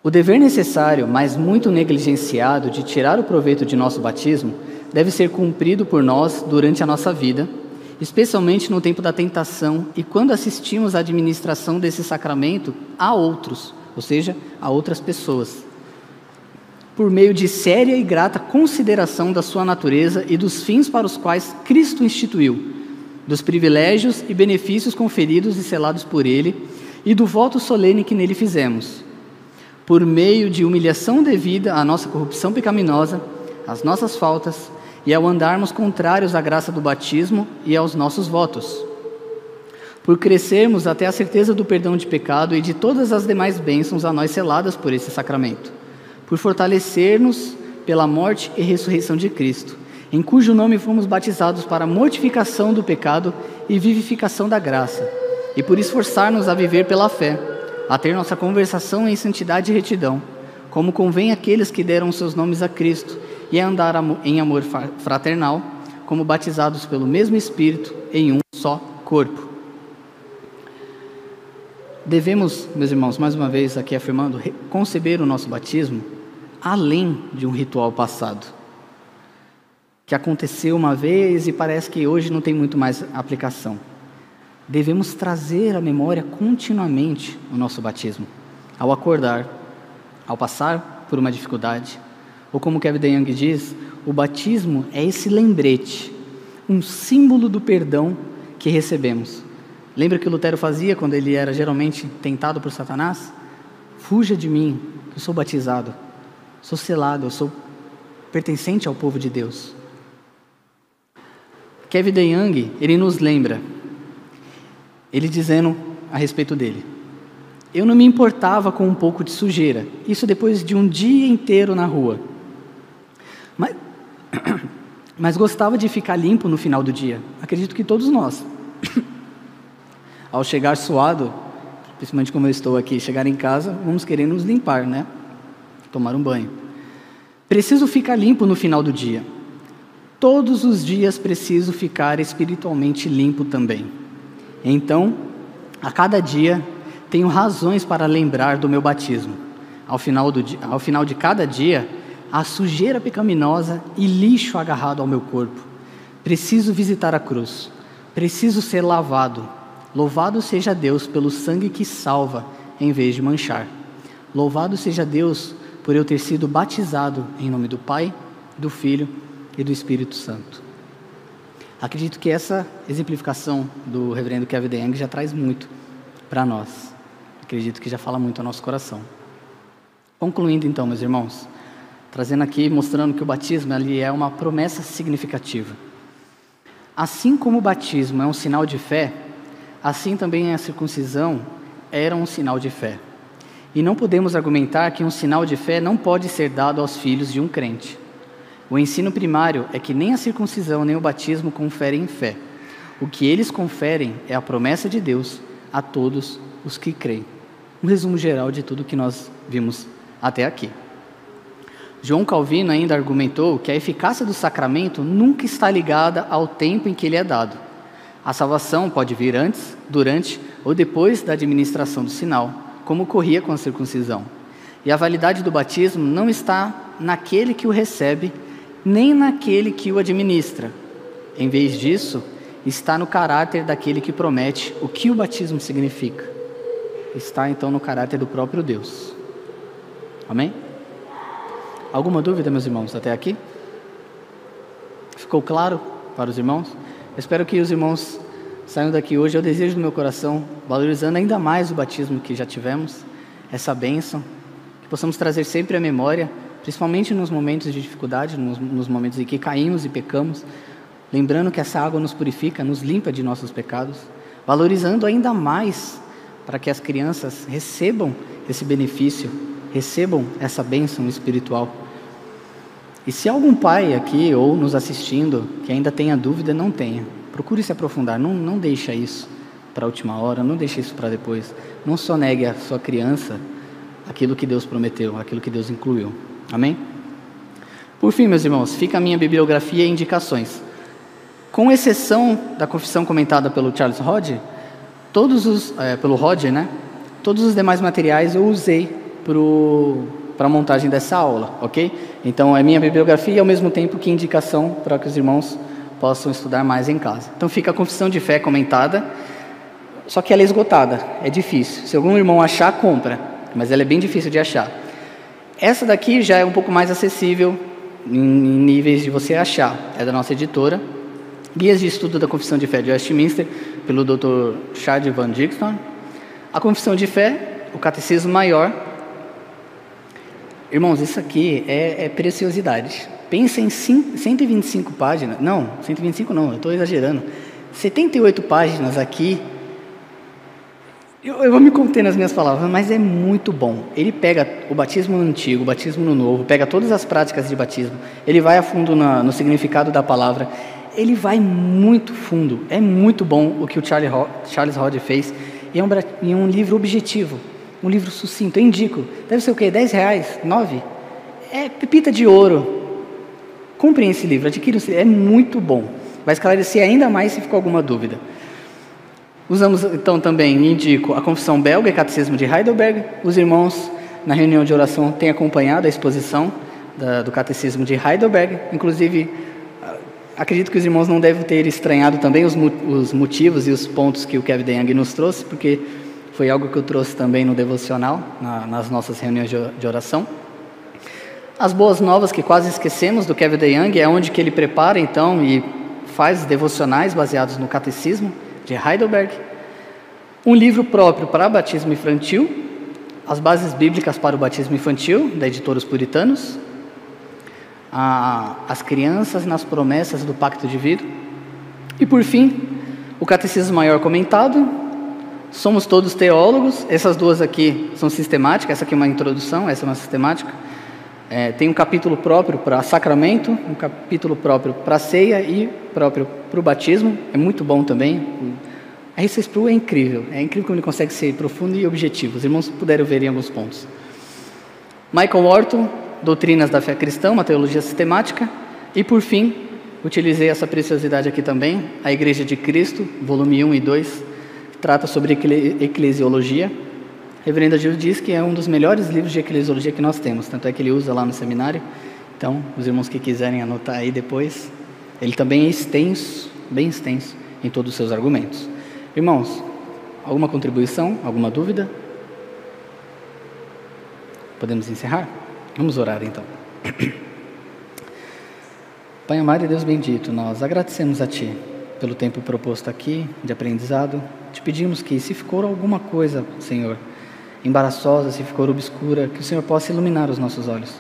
O dever necessário, mas muito negligenciado, de tirar o proveito de nosso batismo deve ser cumprido por nós durante a nossa vida, especialmente no tempo da tentação e quando assistimos à administração desse sacramento a outros ou seja, a outras pessoas, por meio de séria e grata consideração da sua natureza e dos fins para os quais Cristo instituiu, dos privilégios e benefícios conferidos e selados por Ele e do voto solene que nele fizemos, por meio de humilhação devida à nossa corrupção pecaminosa, às nossas faltas e ao andarmos contrários à graça do batismo e aos nossos votos por crescermos até a certeza do perdão de pecado e de todas as demais bênçãos a nós seladas por esse sacramento, por fortalecer-nos pela morte e ressurreição de Cristo, em cujo nome fomos batizados para mortificação do pecado e vivificação da graça, e por esforçar-nos a viver pela fé, a ter nossa conversação em santidade e retidão, como convém aqueles que deram seus nomes a Cristo, e a andar em amor fraternal, como batizados pelo mesmo Espírito em um só corpo. Devemos, meus irmãos, mais uma vez aqui afirmando, conceber o nosso batismo além de um ritual passado, que aconteceu uma vez e parece que hoje não tem muito mais aplicação. Devemos trazer à memória continuamente o nosso batismo, ao acordar, ao passar por uma dificuldade, ou como Kevin DeYoung diz, o batismo é esse lembrete, um símbolo do perdão que recebemos Lembra que Lutero fazia quando ele era geralmente tentado por Satanás? Fuja de mim, que eu sou batizado, sou selado, eu sou pertencente ao povo de Deus. Kevin DeYoung, ele nos lembra, ele dizendo a respeito dele: Eu não me importava com um pouco de sujeira, isso depois de um dia inteiro na rua. Mas, [CLEARS THROAT] mas gostava de ficar limpo no final do dia. Acredito que todos nós. [CLEARS THROAT] Ao chegar suado, principalmente como eu estou aqui, chegar em casa, vamos querer nos limpar, né? Tomar um banho. Preciso ficar limpo no final do dia. Todos os dias preciso ficar espiritualmente limpo também. Então, a cada dia, tenho razões para lembrar do meu batismo. Ao final, do, ao final de cada dia, há sujeira pecaminosa e lixo agarrado ao meu corpo. Preciso visitar a cruz. Preciso ser lavado. Louvado seja Deus pelo sangue que salva, em vez de manchar. Louvado seja Deus por eu ter sido batizado em nome do Pai, do Filho e do Espírito Santo. Acredito que essa exemplificação do reverendo Kevin DeYoung já traz muito para nós. Acredito que já fala muito ao nosso coração. Concluindo então, meus irmãos, trazendo aqui, mostrando que o batismo ali é uma promessa significativa. Assim como o batismo é um sinal de fé, assim também a circuncisão era um sinal de fé. E não podemos argumentar que um sinal de fé não pode ser dado aos filhos de um crente. O ensino primário é que nem a circuncisão nem o batismo conferem fé. O que eles conferem é a promessa de Deus a todos os que creem. Um resumo geral de tudo que nós vimos até aqui. João Calvino ainda argumentou que a eficácia do sacramento nunca está ligada ao tempo em que ele é dado. A salvação pode vir antes, durante ou depois da administração do sinal, como ocorria com a circuncisão. E a validade do batismo não está naquele que o recebe, nem naquele que o administra. Em vez disso, está no caráter daquele que promete o que o batismo significa. Está então no caráter do próprio Deus. Amém? Alguma dúvida, meus irmãos, até aqui? Ficou claro para os irmãos? Espero que os irmãos saiam daqui hoje, eu desejo do meu coração, valorizando ainda mais o batismo que já tivemos, essa bênção, que possamos trazer sempre a memória, principalmente nos momentos de dificuldade, nos, nos momentos em que caímos e pecamos, lembrando que essa água nos purifica, nos limpa de nossos pecados, valorizando ainda mais para que as crianças recebam esse benefício, recebam essa bênção espiritual. E se algum pai aqui ou nos assistindo que ainda tenha dúvida, não tenha. Procure se aprofundar, não, não deixa isso para a última hora, não deixe isso para depois. Não só negue a sua criança aquilo que Deus prometeu, aquilo que Deus incluiu. Amém? Por fim, meus irmãos, fica a minha bibliografia e indicações. Com exceção da confissão comentada pelo Charles Hodge, todos os, é, pelo Roger, né? Todos os demais materiais eu usei para a montagem dessa aula, ok? Então é minha bibliografia e ao mesmo tempo que indicação para que os irmãos possam estudar mais em casa. Então fica a confissão de fé comentada, só que ela é esgotada, é difícil. Se algum irmão achar, compra, mas ela é bem difícil de achar. Essa daqui já é um pouco mais acessível em níveis de você achar, é da nossa editora, Guias de Estudo da Confissão de Fé de Westminster, pelo Dr. Chad Van Dixon. A Confissão de Fé, o Catecismo Maior. Irmãos, isso aqui é, é preciosidade. Pensa em 125 páginas. Não, 125 não, eu estou exagerando. 78 páginas aqui. Eu, eu, vou me conter nas minhas palavras, mas é muito bom. Ele pega o batismo no antigo, o batismo no novo, pega todas as práticas de batismo, ele vai a fundo na, no significado da palavra ele vai muito fundo. É muito bom o que o Charles Hodge fez. E é um, em um livro objetivo, um livro sucinto. Eu indico. Deve ser o quê? 10 reais? 9? É pepita de ouro. Comprem esse livro, adquiram esse livro. É muito bom. Vai esclarecer ainda mais se ficou alguma dúvida. Usamos então também, indico, a Confissão Belga e Catecismo de Heidelberg. Os irmãos, na reunião de oração, têm acompanhado a exposição da, do Catecismo de Heidelberg. Inclusive, acredito que os irmãos não devem ter estranhado também os, os motivos e os pontos que o Kevin DeYoung nos trouxe, porque foi algo que eu trouxe também no devocional, na, nas nossas reuniões de, de oração. As boas novas que quase esquecemos do Kevin DeYoung é onde que ele prepara então e faz devocionais baseados no Catecismo de Heidelberg. Um livro próprio para batismo infantil, as bases bíblicas para o batismo infantil, da editora Os Puritanos, a, as crianças nas promessas do pacto de vida. E por fim, o catecismo maior comentado. Somos todos teólogos. Essas duas aqui são sistemáticas. Essa aqui é uma introdução, essa é uma sistemática. É, tem um capítulo próprio para sacramento, um capítulo próprio para ceia e próprio para o batismo. É muito bom também. A R6 Pro é incrível. É incrível como ele consegue ser profundo e objetivo. Os irmãos puderam ver em alguns pontos. Michael Orton, Doutrinas da Fé Cristã, uma teologia sistemática. E por fim, utilizei essa preciosidade aqui também, a Igreja de Cristo, volume 1 e 2, que trata sobre eclesiologia Reverenda Gil diz que é um dos melhores livros de eclesiologia que nós temos, tanto é que ele usa lá no seminário. Então, os irmãos que quiserem anotar aí depois, ele também é extenso, bem extenso em todos os seus argumentos. Irmãos, alguma contribuição, alguma dúvida? Podemos encerrar? Vamos orar então. [CLEARS THROAT] Pai amado e Deus bendito, nós agradecemos a Ti pelo tempo proposto aqui de aprendizado. Te pedimos que, se ficou alguma coisa, Senhor, embaraçosa, se for obscura, que o Senhor possa iluminar os nossos olhos,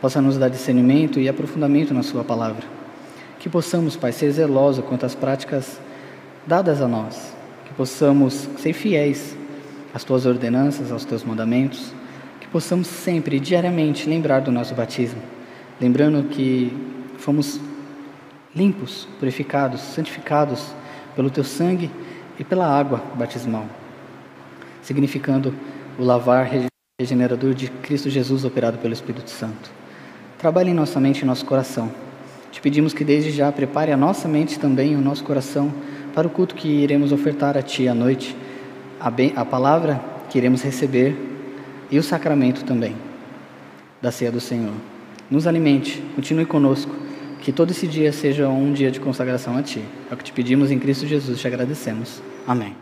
possa nos dar discernimento e aprofundamento na Sua palavra. Que possamos, Pai, ser zelosos quanto às práticas dadas a nós, que possamos ser fiéis às Tuas ordenanças, aos Teus mandamentos, que possamos sempre, diariamente, lembrar do nosso batismo, lembrando que fomos limpos, purificados, santificados pelo Teu sangue e pela água batismal, significando o lavar regenerador de Cristo Jesus operado pelo Espírito Santo. Trabalhe em nossa mente e nosso coração. Te pedimos que desde já prepare a nossa mente também e o nosso coração para o culto que iremos ofertar a Ti à noite, a, bem, a palavra que iremos receber e o sacramento também da ceia do Senhor. Nos alimente, continue conosco, que todo esse dia seja um dia de consagração a Ti. É o que te pedimos em Cristo Jesus, te agradecemos. Amém.